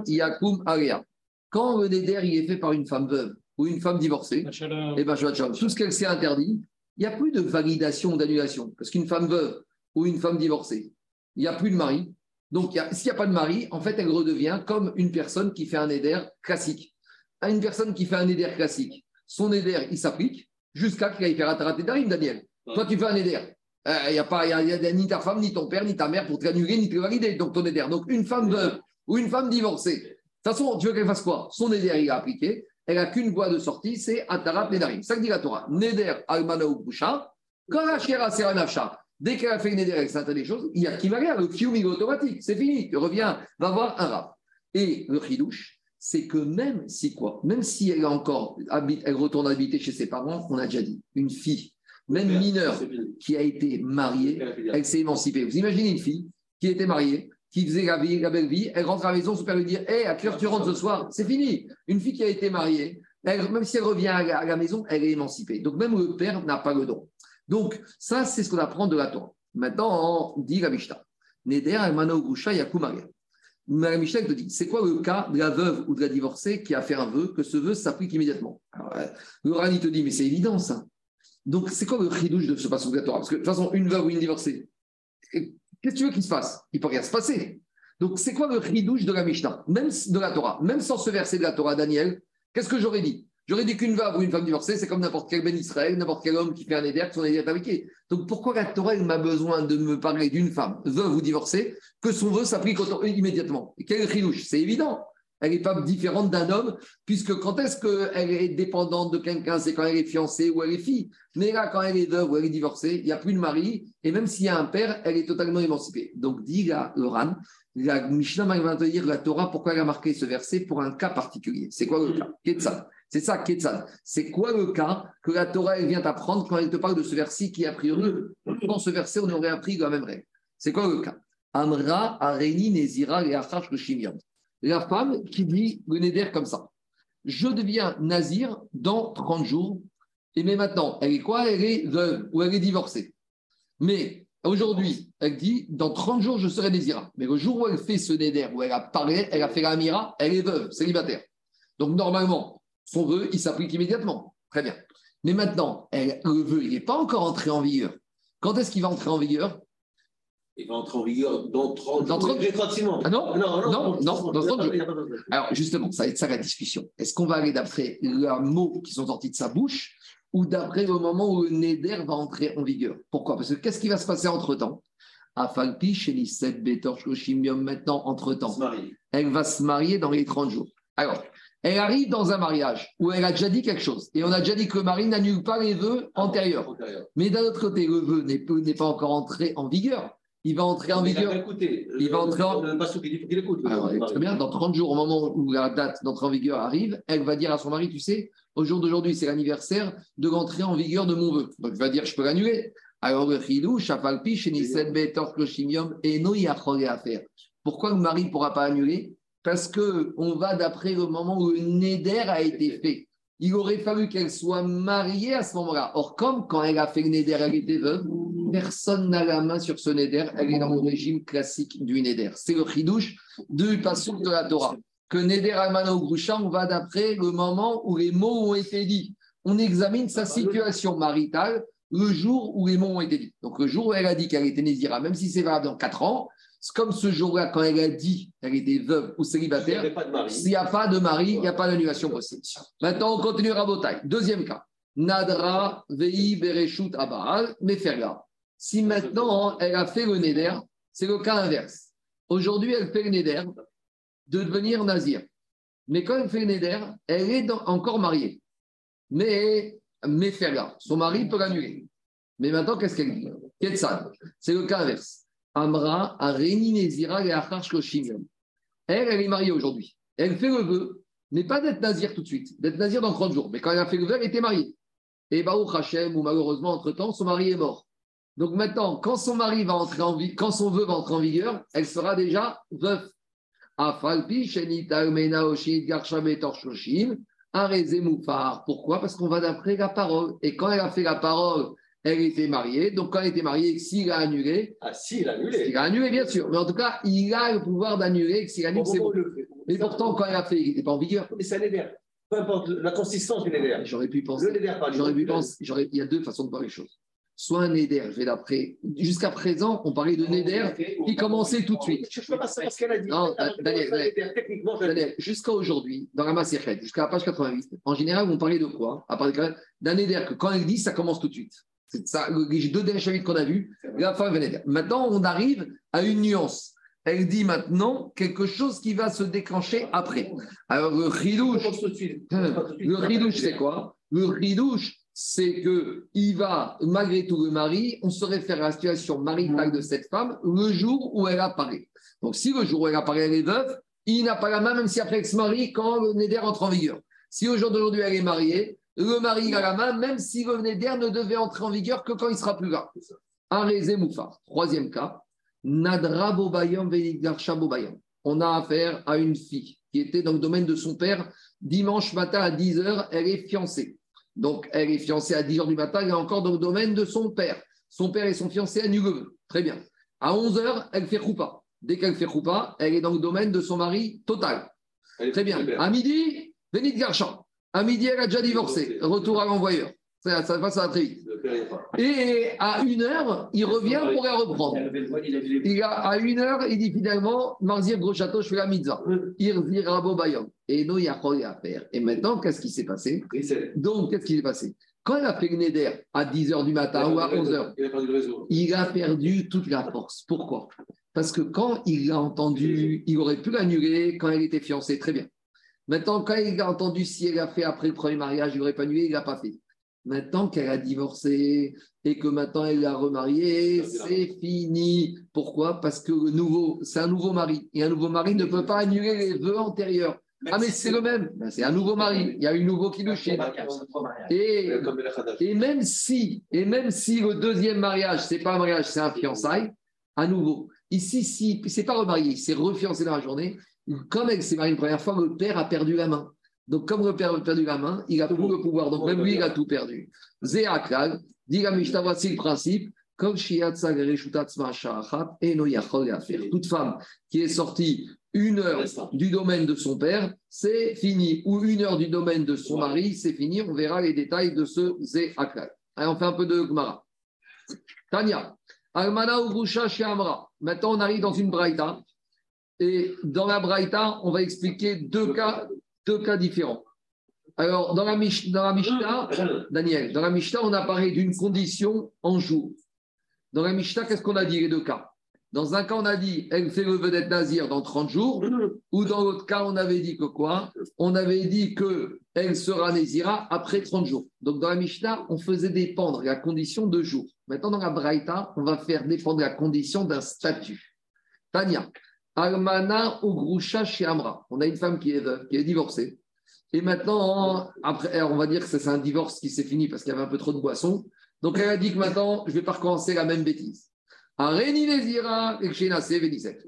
Yakum Alea. Quand le Neder il est fait par une femme veuve ou une femme divorcée, eh ben, tout ce qu'elle s'est interdit, il n'y a plus de validation ou d'annulation. Parce qu'une femme veuve ou une femme divorcée, il n'y a plus de mari. Donc, a- s'il n'y a pas de mari, en fait, elle redevient comme une personne qui fait un éder classique. À une personne qui fait un éder classique, son éder, il s'applique jusqu'à qu'il aille faire Atarat Darim, Daniel. Toi, tu fais un éder. Il n'y a, pas, y a, y a ni ta femme, ni ton père, ni ta mère pour te l'annuler, ni te valider. Donc, ton éder. Donc, une femme veuve ou une femme divorcée, de toute façon, tu veux qu'elle fasse quoi? Son éder, il est appliqué. Elle n'a qu'une voie de sortie, c'est Atarat Nedarim. Ça que dit la Torah. Neder Almana ou Boucha. Dès qu'elle a fait une Neder avec certaines choses, il y a qui va. Le fium, automatique. C'est fini. Tu reviens, va voir un rab. Et le chidouche, c'est que même si quoi Même si elle, encore habite, elle retourne habiter chez ses parents, on a déjà dit, une fille, même mineure, qui a été mariée, elle s'est émancipée. Vous imaginez une fille qui était mariée, qui faisait la, vie, la belle vie, elle rentre à la maison, son père lui dit Hé, à quelle heure tu rentres ce soir? C'est fini. Une fille qui a été mariée, elle- même si elle revient à la, à la maison, elle est émancipée. Donc même le père n'a pas le don. Donc ça, c'est ce qu'on apprend de la Torah. Maintenant, on dit la Mishnah. Neder, Almano, Gusha, Yakum, Maria. Mais la Mishnah te dit, c'est quoi le cas de la veuve ou de la divorcée qui a fait un vœu, que ce vœu s'applique immédiatement? Alors, euh, Rani te dit, mais c'est évident ça. Donc, c'est quoi le chidouche de ce passage de la Torah? Parce que de toute façon, une veuve ou une divorcée, qu'est-ce que tu veux qu'il se passe Il ne peut rien se passer. Donc, c'est quoi le chidouche de la Mishnah? Même de la Torah, même sans ce verset de la Torah, Daniel, qu'est-ce que j'aurais dit? J'aurais dit qu'une veuve ou une femme divorcée, c'est comme n'importe quel ben Israël, n'importe quel homme qui fait un éder, que son éder est avec Donc pourquoi la Torah m'a besoin de me parler d'une femme veuve ou divorcée, que son vœu s'applique immédiatement? Et quel chidouche C'est évident. Elle n'est pas différente d'un homme, puisque quand est-ce qu'elle est dépendante de quelqu'un C'est quand elle est fiancée ou elle est fille. Mais là, quand elle est veuve ou elle est divorcée, il n'y a plus de mari, et même s'il y a un père, elle est totalement émancipée. Donc, dit la, le la Mishnah va te dire la Torah, pourquoi elle a marqué ce verset pour un cas particulier? C'est quoi le cas? Ketzad. C'est ça, Ketzad. C'est quoi le cas que la Torah vient t'apprendre quand elle te parle de ce verset qui, a priori, dans ce verset, on aurait appris la même règle C'est quoi le cas? Amra, Areni, Nezira, et Achash, la femme qui dit le Neder comme ça. Je deviens nazir dans 30 jours. Et mais maintenant, elle est quoi? Elle est veuve ou elle est divorcée. Mais aujourd'hui, elle dit dans 30 jours, je serai nazira. Mais le jour où elle fait ce Neder, où elle a parlé, elle a fait la mira, elle est veuve, célibataire. Donc normalement, son vœu, il s'applique immédiatement. Très bien. Mais maintenant, elle, le vœu, il n'est pas encore entré en vigueur. Quand est-ce qu'il va entrer en vigueur? Il va entrer en vigueur dans 30 dans 30 jours. Ah non? Non, non, non, non, dans 30 jours. Alors justement, ça va être ça la discussion. Est-ce qu'on va aller d'après les mots qui sont sortis de sa bouche ou d'après le moment où le Neder va entrer en vigueur? Pourquoi? Parce que qu'est-ce qui va se passer entre-temps? Afalpi, chez Lisset, Betor, maintenant, entre-temps. Elle va se marier dans les 30 jours. Alors, elle arrive dans un mariage où elle a déjà dit quelque chose. Et on a déjà dit que le mari n'annule pas les vœux antérieurs. Mais d'un autre côté, le vœu n'est pas encore entré en vigueur il va entrer en vigueur. Il va entrer en. Très bien, dans 30 jours, au moment où la date d'entrée en vigueur arrive, elle va dire à son mari, tu sais, au jour d'aujourd'hui, c'est l'anniversaire de l'entrée en vigueur de mon vœu. Donc, il va dire, je peux l'annuler. Alors, le chilou, chafalpi, betor kloshimium, et no à faire. Pourquoi le mari ne pourra pas annuler? Parce qu'on va d'après le moment où le neder a été fait il aurait fallu qu'elle soit mariée à ce moment-là. Or, comme quand elle a fait le Neder, elle était veuve, personne n'a la main sur ce Neder, elle est dans le régime classique du Neder. C'est le chidouche du passage de la Torah. Que Neder Amano Grusha, on va d'après le moment où les mots ont été dits. On examine sa situation maritale le jour où les mots ont été dits. Donc, le jour où elle a dit qu'elle était Nézira, même si c'est valable dans 4 ans, comme ce jour-là, quand elle a dit qu'elle était veuve ou célibataire, s'il n'y a pas de mari, il n'y a pas d'annulation possible. Maintenant, on continue à Botaï. Deuxième cas. Nadra, Vei, Bereshut, Abaal, Meferga. Si maintenant elle a fait le Neder, c'est le cas inverse. Aujourd'hui, elle fait le Neder de devenir nazir. Mais quand elle fait le Neder, elle est encore mariée. Mais Meferga, son mari peut l'annuler. Mais maintenant, qu'est-ce qu'elle dit? C'est le cas inverse. Amra, Areni Nezira et Elle, elle est mariée aujourd'hui. Elle fait le vœu, mais pas d'être nazir tout de suite, d'être nazir dans 30 jours. Mais quand elle a fait le vœu, elle était mariée. Et Baruch Hashem, ou malheureusement, entre-temps, son mari est mort. Donc maintenant, quand son mari va entrer en quand son vœu va entrer en vigueur, elle sera déjà veuve. Pourquoi? Parce qu'on va d'après la parole. Et quand elle a fait la parole elle était mariée. Donc, quand elle était mariée, s'il a annulé. Ah, s'il a annulé. Il a annulé, bien sûr. Mais en tout cas, il a le pouvoir d'annuler. S'il annule, c'est bon. Mais pourtant, quand elle a fait, il n'était pas en vigueur. Mais c'est un éder. Peu importe la consistance du éder. J'aurais pu penser. J'aurais pu penser. Il y a deux façons de voir les choses. Soit un Néder, je vais d'après. Jusqu'à présent, on parlait de Néder qui commençait tout de suite. Je ne peux pas savoir ce qu'elle a dit. Non, Daniel, Daniel jusqu'à aujourd'hui, dans la Massérette, jusqu'à la page 88, en général, on parlait de quoi? À part d'un Néder que quand elle dit, ça commence tout de suite. C'est ça, les deux derniers chapitres qu'on a vus, la femme venait dire. Maintenant, on arrive à une nuance. Elle dit maintenant quelque chose qui va se déclencher après. Alors, le ridouche, le ridouche, c'est quoi? Le ridouche, c'est que il va, malgré tout le mari, on se réfère à la situation maritale de cette femme le jour où elle apparaît. Donc, si le jour où elle apparaît, elle est veuve, il n'a pas la main, même si après elle se marie, quand le Néder entre en vigueur. Si au jour d'aujourd'hui, elle est mariée, le mari a la main, même si le Neder ne devait entrer en vigueur que quand il sera plus là. Arezé Moufar. Troisième cas, Nadra Bobayam Bobayam. On a affaire à une fille qui était dans le domaine de son père. Dimanche matin à 10h, elle est fiancée. Donc, elle est fiancée à 10h du matin, elle est encore dans le domaine de son père. Son père et son fiancé annulent Très bien. À 11h, elle fait roupa. dès qu'elle fait Khoupa, elle est dans le domaine de son mari total. Très bien. À midi, Vénit Garchan. À midi, elle a déjà divorcé. Retour à l'envoyeur. Ça, ça, va, ça va très vite. Il. Et à une heure, il revient pour la reprendre. Il il Il a, à une heure, il dit finalement, Marzir Gros Château, je fais la mitzvah. Irzir Rabo Bayom. Et nous, il y a à faire? Et maintenant, qu'est-ce qui s'est passé? Donc, qu'est-ce qui s'est passé? Quand elle a fait Neder à 10h du matin ou à 11h, Il a perdu le réseau. il a perdu toute la force. Pourquoi? Parce que quand il l'a entendu, il aurait pu l'annuler quand elle était fiancée, très bien. Maintenant, quand il a entendu si elle a fait après le premier mariage, il n'aurait pas il ne l'a pas fait. Maintenant qu'elle a divorcé et que maintenant elle l'a remarié, c'est fini. Pourquoi? Parce que le nouveau, c'est un nouveau mari. Et un nouveau mari ne peut pas annuler les vœux antérieurs. Ah, mais c'est le même. Ben, c'est un nouveau mari. Il y a eu nouveau qui le chie. Et Euh, et même si, et même si le deuxième mariage, c'est pas un mariage, c'est un fiançailles, à nouveau, ici, si c'est pas remarié, il s'est refiancé dans la journée, comme elle s'est mariée une première fois, le père a perdu la main. Donc, comme le père a perdu la main, il a plus le pouvoir. Donc, même lui, il a tout perdu. Zéakral, dit la Mishnah, voici le principe. Toute femme qui est sortie une heure du domaine de son père, c'est fini. Ou une heure du domaine de son mari, c'est fini. On verra les détails de ce Zéakral. Allez, on fait un peu de Gemara. Tania, Almana Amra. Maintenant, on arrive dans une braïta. Et dans la braïta, on va expliquer deux cas, deux cas différents. Alors, dans la, Mishnah, Daniel, dans la Mishnah, on a parlé d'une condition en jour. Dans la Mishnah, qu'est-ce qu'on a dit les deux cas? Dans un cas, on a dit elle fait le vedette nazir dans 30 jours, ou dans l'autre cas, on avait dit que quoi? On avait dit que elle sera nazira après 30 jours. Donc dans la Mishnah, on faisait dépendre la condition de jour. Maintenant, dans la Braïta, on va faire dépendre la condition d'un statut. Tania, Almana chez Amra. On a une femme qui est veuve, qui est divorcée. Et maintenant, après, on va dire que c'est un divorce qui s'est fini parce qu'il y avait un peu trop de boissons. Donc elle a dit que maintenant, je ne vais pas recommencer la même bêtise. Je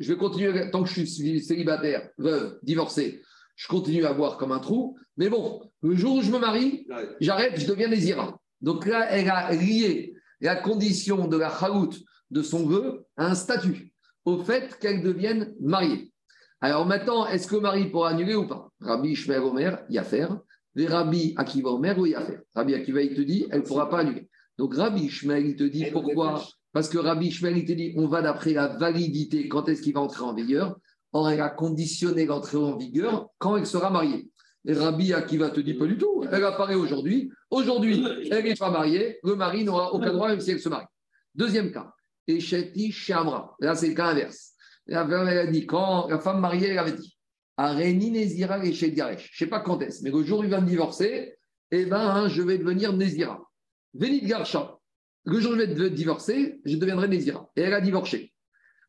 vais continuer, tant que je suis célibataire, veuve, divorcé, je continue à boire comme un trou. Mais bon, le jour où je me marie, j'arrête, je deviens Nézira. Donc là, elle a lié la condition de la chalout de son vœu à un statut, au fait qu'elle devienne mariée. Alors maintenant, est-ce que le mari pourra annuler ou pas? Rabbi Ishmael Omer, y a faire. Les Rabbi Akiva Omer, oui, y a faire. Rabbi Akiva, il te dit, elle ne pourra pas annuler. Donc Rabbi Ishmael, il te dit Elle pourquoi? Parce que Rabbi Ishmael, il te dit, on va d'après la validité, quand est-ce qu'il va entrer en vigueur? Or, elle a conditionné l'entrée en vigueur quand elle sera mariée. Et Rabbi Akiva te dit pas du tout. Elle apparaît aujourd'hui. Aujourd'hui, elle n'est pas mariée. Le mari n'aura aucun droit, même si elle se marie. Deuxième cas. Echeti Shamra. Là, c'est le cas inverse. La femme, elle a dit, quand la femme mariée, elle avait dit, Areni Nezira Echet Garesh. Je ne sais pas quand est-ce, mais le jour où il va me divorcer, eh ben, hein, je vais devenir Nezira. Vénit Garsha. Le jour où je vais divorcer, je deviendrai Nezira. Et elle a divorcé.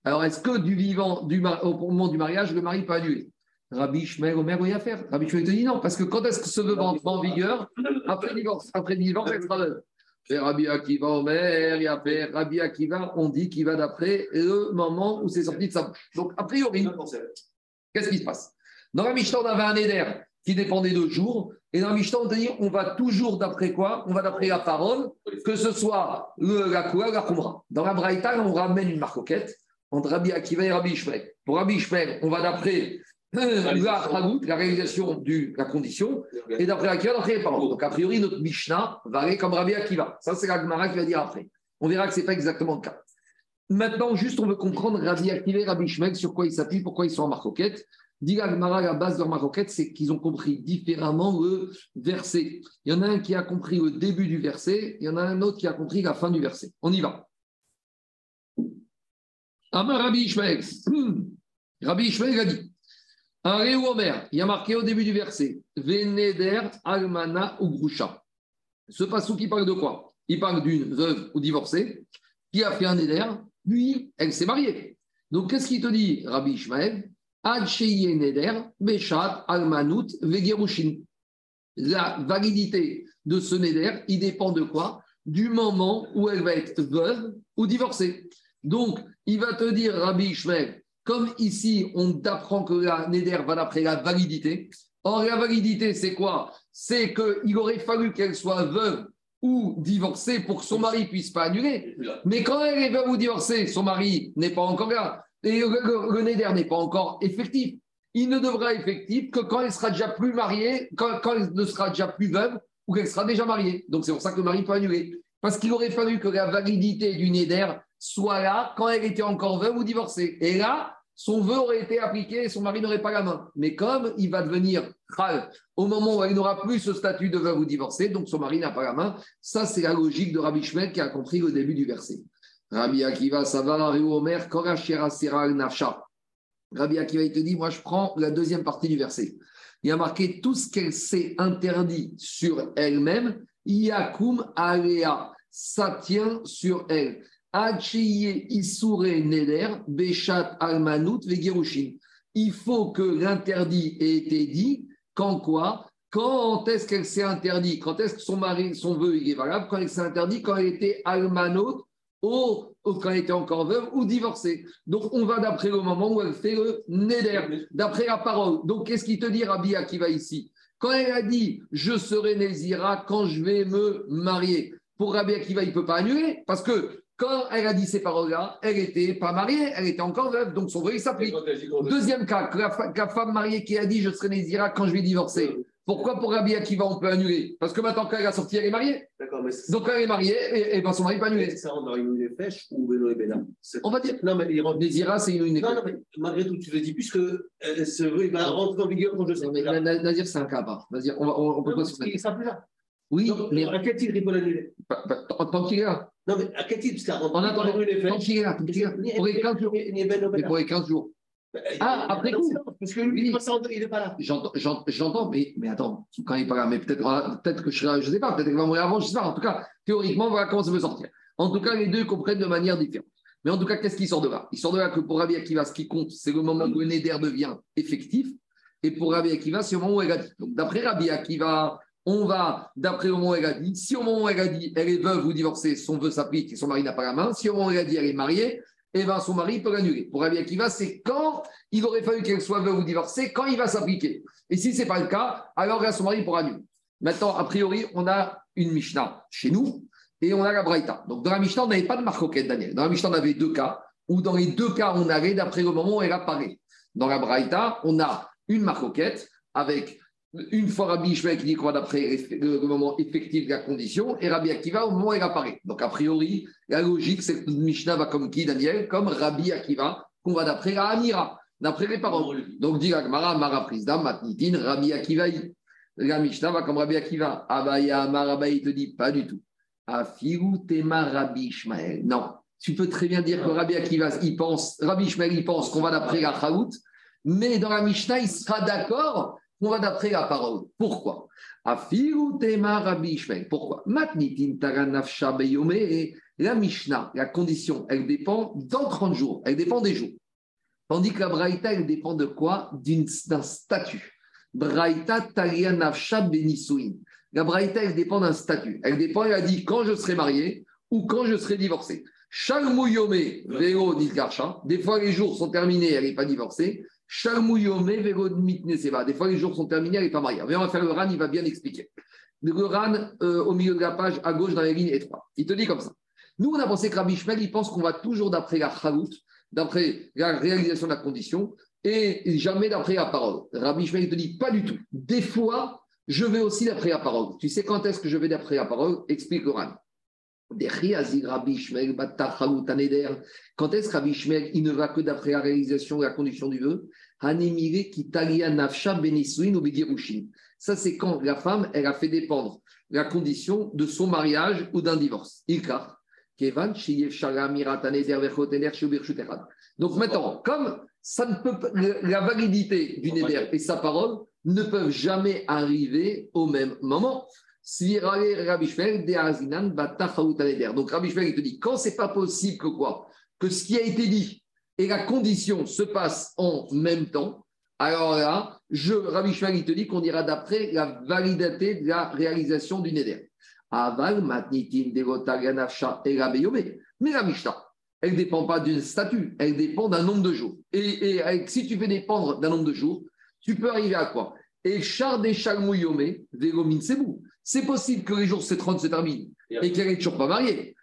Alors, est-ce que du vivant, du au moment du mariage, le mari peut annuler? Rabbi Shmuel Omer, oui, à faire. Rabbi Shmuel te dit non, parce que quand est-ce que ce vœu va entrer en vigueur? Après divorce. Après divorce, elle sera veuve. Et Rabbi Akiva Omer, fait Rabbi Akiva, on dit qu'il va d'après le moment où c'est sorti de sa bouche. Donc, a priori, qu'est-ce qui se passe? Dans la Mishnah, on avait un éder qui dépendait de jours. Et dans la Mishnah, on dit on va toujours d'après quoi? On va d'après la parole, que ce soit le, la Koua ou la Khumra. Dans la Braïta, on ramène une marcoquette entre Rabbi Akiva et Rabbi Ishmael. Pour Rabbi Ishmael, on va d'après la Hagout, la réalisation de la condition, et d'après Akiva, d'après les paroles. Donc, a priori, notre Mishnah va aller comme Rabbi Akiva. Ça, c'est la Gemara qui va dire après. On verra que ce n'est pas exactement le cas. Maintenant, juste, on veut comprendre Rabbi Akiva et Rabbi Ishmael, sur quoi ils s'appuient, pourquoi ils sont en marcoquette. Dit la Gemara, la base de leur marcoquette, c'est qu'ils ont compris différemment le verset. Il y en a un qui a compris le début du verset, il y en a un autre qui a compris la fin du verset. On y va. Amar Rabbi Ishmael. Hmm. Rabbi Ishmael a dit un Réou Omer, il y a marqué au début du verset Vénéder, Almana ou Grusha. Ce passou qui parle de quoi? Il parle d'une veuve ou divorcée qui a fait un éder, puis elle s'est mariée. Donc qu'est-ce qu'il te dit, Rabbi Ishmael? Ad Neder, Beshat, Almanut, Vegerushin. La validité de ce Neder, il dépend de quoi? Du moment où elle va être veuve ou divorcée. Donc, il va te dire, Rabbi Ishmael, comme ici, on apprend que la Neder va d'après la validité. Or, la validité, c'est quoi? C'est qu'il aurait fallu qu'elle soit veuve ou divorcée pour que son mari puisse pas annuler. Mais quand elle est veuve ou divorcée, son mari n'est pas encore là. Et le, le, le Neder n'est pas encore effectif. Il ne devra être effectif que quand elle sera déjà plus mariée, quand, quand elle ne sera déjà plus veuve ou qu'elle sera déjà mariée. Donc c'est pour ça que le mari peut annuler. Parce qu'il aurait fallu que la validité du Neder soit là quand elle était encore veuve ou divorcée. Et là, son vœu aurait été appliqué et son mari n'aurait pas la main. Mais comme il va devenir khal au moment où elle n'aura plus ce statut de veuve ou divorcée, donc son mari n'a pas la main, ça c'est la logique de Rabbi Shmuel qui a compris au début du verset. Rabbi Akiva, ça va, Omer, Korachera Seral Nafsha. Rabbi Akiva, il te dit, moi je prends la deuxième partie du verset. Il a marqué tout ce qu'elle s'est interdit sur elle-même, Yakum Alea, ça tient sur elle. Il faut que l'interdit ait été dit quand quoi Quand est-ce qu'elle s'est interdit Quand est-ce que son mari, son vœu est valable Quand elle s'est interdit Quand elle était Almanut ou, quand elle était encore veuve ou divorcée. Donc on va d'après le moment où elle fait le Neder, d'après la parole. Donc qu'est-ce qu'il te dit Rabbi va ici? Quand elle a dit je serai Nézira quand je vais me marier, pour Rabbi Akiva, il ne peut pas annuler parce que quand elle a dit ces paroles-là, elle n'était pas mariée, elle était encore veuve, donc son vœu s'applique. Deuxième cas, que la, femme mariée qui a dit je serai Nézira quand je vais divorcer. Pourquoi pour Rabbi Akiva on peut annuler? Parce que maintenant qu'elle a sorti, elle est mariée. Donc quand elle est mariée, et, et ben son mari peut annuler. Ça rentre dans une ou Beno et Bénin? On va dire. Non, mais il rentre. Nézira, c'est une Non, non, mais malgré tout, tu le dis, puisque euh, ce vœu il va rentrer en vigueur quand je serai. Nazir, c'est un cas à part. Nazir, on, va, on, on peut pas se Il est simple là. Oui, Donc, mais à quel titre il peut l'annuler? Tant qu'il est là. Non, mais à quel tant qu'il est là. Pour les 15 jours. Mais pour les 15 jours. Ah, après coup. Parce que lui, il n'est pas là. J'entends, mais, mais attends, quand il n'est pas là, mais peut-être peut que je serai, je ne sais pas, peut-être qu'il va mourir avant, je ne sais pas. En tout cas, théoriquement, voilà comment ça peut sortir. En tout cas, les deux comprennent de manière différente. Mais en tout cas, qu'est-ce qui sort de là? Il sort de là que pour Rabbi Akiva, ce qui compte, c'est le moment où le Neder devient effectif. Et pour Rabbi Akiva, c'est au moment où elle a dit. Donc, d'après Rabbi Akiva, on va, d'après le moment où elle a dit, si au moment où elle a dit, elle est veuve ou divorcée, son vœu s'applique et son mari n'a pas la main. Si au moment où elle a dit, elle est mariée, eh ben, son mari peut l'annuler. Pour Rabbi Akiva, c'est quand il aurait fallu qu'elle soit veuve ou divorcée, quand il va s'appliquer. Et si ce n'est pas le cas, alors là, son mari pourra annuler. Maintenant, a priori, on a une Mishnah chez nous et on a la Braïta. Donc, dans la Mishnah, on n'avait pas de marcoquette, Daniel. Dans la Mishnah, on avait deux cas, où dans les deux cas, on avait d'après le moment où elle apparaît. Dans la Braïta, on a une marcoquette avec une fois Rabbi Ishmael qui dit qu'on va d'après le, moment effectif de la condition, et Rabbi Akiva au moment où elle apparaît. Donc, a priori, la logique, c'est que Mishnah va comme qui, Daniel? Comme Rabbi Akiva, qu'on va d'après la Amira, d'après les paroles. Donc, dit Agmara, Mara Prisda, Matnitin, Rabbi Akiva. La Mishnah va comme Rabbi Akiva. Abaya, Maraba, il te dit pas du tout. Afiru Tema Rabbi Ishmael. Non. Tu peux très bien dire que Rabbi Akiva, il pense, Rabbi Ishmael, il pense qu'on va d'après la Chaout, mais dans la Mishnah, il sera d'accord on va d'après la parole. Pourquoi? Pourquoi? La Mishnah, la condition, elle dépend dans 30 jours, elle dépend des jours. Tandis que la Braïta, elle dépend de quoi? D'un statut. Braïta Talia. La Braïta, elle dépend d'un statut. Elle dépend, elle a dit quand je serai marié ou quand je serai divorcé. Shalmouyome Veo Des fois, les jours sont terminés, elle n'est pas divorcée. Des fois, les jours sont terminés, elle n'est pas mariée. Mais on va faire le RAN, il va bien expliquer. Le RAN, euh, au milieu de la page, à gauche, dans la ligne étroite. Il te dit comme ça. Nous, on a pensé que Rabbi Shmuel, il pense qu'on va toujours d'après la chalout, d'après la réalisation de la condition, et jamais d'après la parole. Rabbi Shmuel, il te dit pas du tout. Des fois, je vais aussi d'après la parole. Tu sais quand est-ce que je vais d'après la parole? Explique le RAN. Quand est-ce que Rabbi Shmuel, il ne va que d'après la réalisation de la condition du vœu? Ça, c'est quand la femme, elle a fait dépendre la condition de son mariage ou d'un divorce. Donc maintenant, comme ça ne peut, la validité du Neder et sa parole ne peuvent jamais arriver au même moment. Donc Rabbi Shmuel, il te dit, quand c'est pas possible que quoi? Que ce qui a été dit et la condition se passe en même temps, alors là, je, Rabbi Shmuel, il te dit qu'on ira d'après la validité de la réalisation du Neder. Aval, Mais la Mishnah, elle ne dépend pas d'un statut, elle dépend d'un nombre de jours. Et, si tu fais dépendre d'un nombre de jours, tu peux arriver à quoi? Et char des C'est possible que les jours se 30 se terminent et qu'elle n'est toujours pas mariée.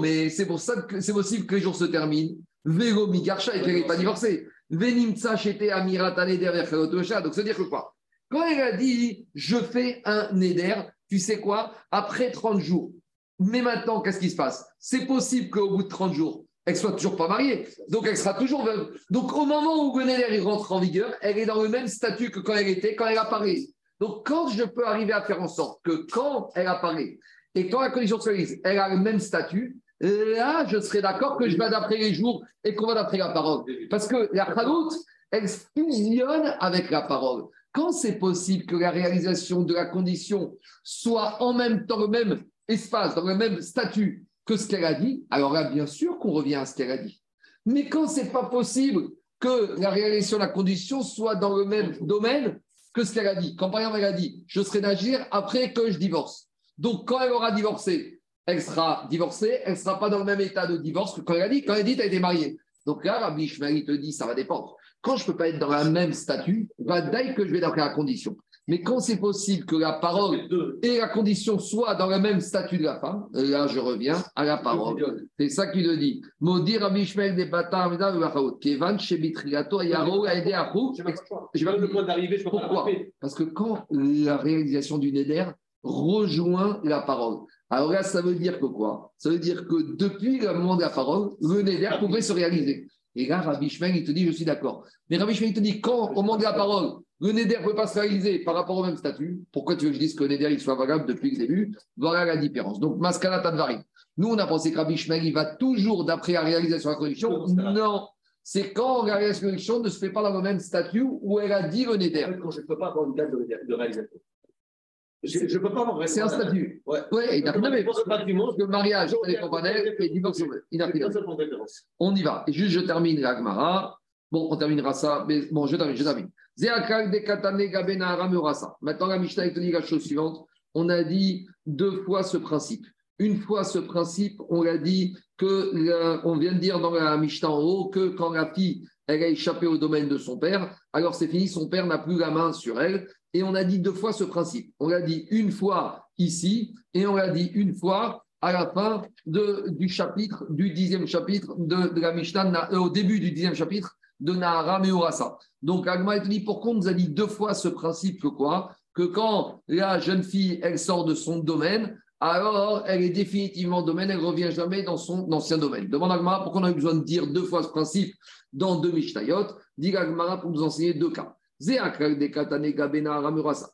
mais c'est pour ça que c'est possible que les jours se terminent Vélo Migarsha et qu'elle n'est pas divorcée. Venimtsa Shete Amirat Neder Verchalotosha. Donc, c'est-à-dire que quoi? Quand elle a dit je fais un Neder, tu sais quoi? Après 30 jours. Mais maintenant, qu'est-ce qui se passe? C'est possible qu'au bout de 30 jours, elle soit toujours pas mariée. Donc, elle sera toujours veuve. Donc, au moment où le Neder rentre en vigueur, elle est dans le même statut que quand elle était, quand elle apparaît. Donc, quand je peux arriver à faire en sorte que quand elle apparaît et quand la condition se réalise, elle a le même statut, là, je serais d'accord que je vais d'après les jours et qu'on va d'après la parole. Parce que la chalout, elle fusionne avec la parole. Quand c'est possible que la réalisation de la condition soit en même temps, le même espace, dans le même statut que ce qu'elle a dit, alors là, bien sûr qu'on revient à ce qu'elle a dit. Mais quand c'est pas possible que la réalisation de la condition soit dans le même domaine que ce qu'elle a dit. Quand par exemple elle a dit, je serai d'agir après que je divorce. Donc quand elle aura divorcé, elle sera divorcée, elle ne sera pas dans le même état de divorce que quand elle a dit. Quand elle dit, a été mariée. Donc là, Rabbi Ishmael te dit, ça va dépendre. Quand je ne peux pas être dans le même statut, va d'ailleurs que je vais dans la condition. Mais quand c'est possible que la parole et la condition soient dans le même statut de la femme, là je reviens à la parole. C'est ça qu'il te dit. Maudit Rabbi Ishmael des bâtards, Kevan, Shebitriato, Yaro, Aide Ahrou. Je vais le point d'arriver, je peux pas Pourquoi Parce que quand la réalisation du Neder rejoint la parole, alors là, ça veut dire que quoi? Ça veut dire que depuis le moment de la parole, le Neder pouvait se réaliser. Et là, Rabbi il te dit, je suis d'accord. Mais Rabbi il te dit, quand, au moment de la parole, le Neder ne peut pas se réaliser par rapport au même statut, pourquoi tu veux que je dise que le Neder il soit valable depuis le début? Voilà la différence. Donc, Maskala Tadvari. Nous, on a pensé que Rabbi Ishmael, il va toujours d'après la réalisation de la condition. Non, c'est quand la réalisation de la condition ne se fait pas dans le même statut où elle a dit le Neder. Quand je ne peux pas avoir une date de, réalisation. Je ne peux pas avoir C'est un statut. Ouais. Ouais, il n'a pas le mariage, et divorce, seule compétence. On y va. Et juste, je termine la Gemara. Bon, on terminera ça. Mais bon, je termine, je termine. Maintenant, la Mishnah te dit la chose suivante. On a dit deux fois ce principe. Une fois ce principe, on a dit que, la- on vient de dire dans la Mishnah en haut que quand la fille, elle a échappé au domaine de son père, alors c'est fini, son père n'a plus la main sur elle. Et on a dit deux fois ce principe. On l'a dit une fois ici et on l'a dit une fois à la fin du chapitre, du dixième chapitre de, de la Mishnah, Na- au début du dixième chapitre de Nahara Meorasa. Donc, Agma te dit pourquoi on nous a dit deux fois ce principe que quoi Que quand la jeune fille, elle sort de son domaine, alors elle est définitivement domaine, elle ne revient jamais dans son ancien domaine. Demande Agma pourquoi on a eu besoin de dire deux fois ce principe dans deux Mishnayot Dit Agmara pour nous enseigner deux cas.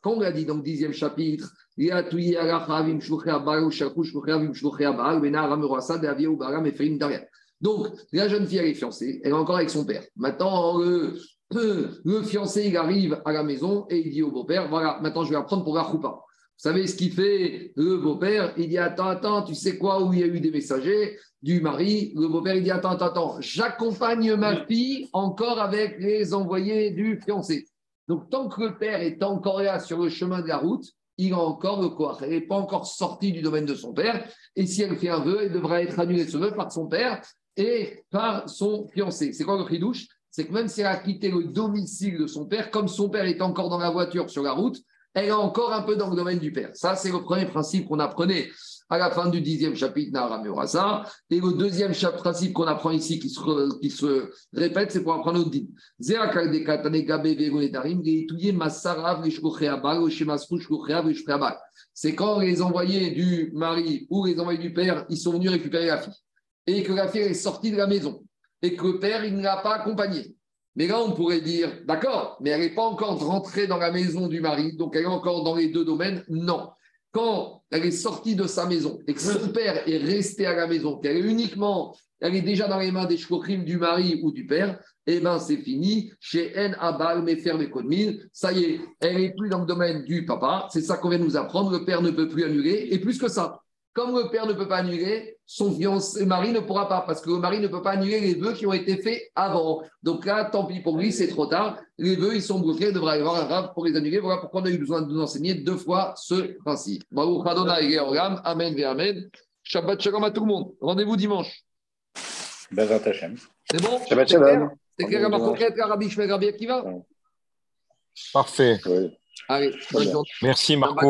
Quand on l'a dit dans le dixième chapitre, Donc, la jeune fille, elle est fiancée, elle est encore avec son père. Maintenant, le, [clears throat] le fiancé, il arrive à la maison et il dit au beau-père Voilà, maintenant je vais apprendre pour la choupa. Vous savez ce qu'il fait le beau-père Il dit Attends, attends, tu sais quoi Où il y a eu des messagers du mari? Le beau-père, il dit Attends, attends, attends, j'accompagne ma fille encore avec les envoyés du fiancé. Donc, tant que le père est encore là sur le chemin de la route, il a encore le quoi? Elle n'est pas encore sortie du domaine de son père. Et si elle fait un vœu, elle devra être annulée ce vœu par son père et par son fiancé. C'est quoi le ridouche? C'est que même si elle a quitté le domicile de son père, comme son père est encore dans la voiture sur la route, elle est encore un peu dans le domaine du père. Ça, c'est le premier principe qu'on apprenait à la fin du dixième chapitre Nahara Murasa. Et le deuxième principe qu'on apprend ici, qui se, qui se répète, c'est pour apprendre au bal. C'est quand les envoyés du mari ou les envoyés du père, ils sont venus récupérer la fille. Et que la fille est sortie de la maison. Et que le père, il ne l'a pas accompagnée. Mais là, on pourrait dire, d'accord, mais elle n'est pas encore rentrée dans la maison du mari, donc elle est encore dans les deux domaines. Non. Quand elle est sortie de sa maison et que son père est resté à la maison, qu'elle est uniquement, elle est déjà dans les mains des shkochim du mari ou du père, eh bien, c'est fini. Chez En Abal, Mefer, Mekodmin, ça y est, elle n'est plus dans le domaine du papa. C'est ça qu'on vient nous apprendre. Le père ne peut plus annuler. Et plus que ça, comme le père ne peut pas annuler, son fiancé mari ne pourra pas, parce que le mari ne peut pas annuler les vœux qui ont été faits avant. Donc là, tant pis pour lui, c'est trop tard. Les vœux, ils sont bloqués, il devra y avoir un rave pour les annuler. Voilà pourquoi on a eu besoin de nous enseigner deux fois ce principe. Baruch Georgam, Amen ve Amen. Shabbat Shalom à tout le monde. Rendez-vous dimanche. Bezat Hashem. C'est bon? Shabbat C'est clair? Shalom. C'est clair, Marco Kret, Rabbi Shmuel, Rabbi Akiva? Parfait. Allez, bonne journée. Merci Marco.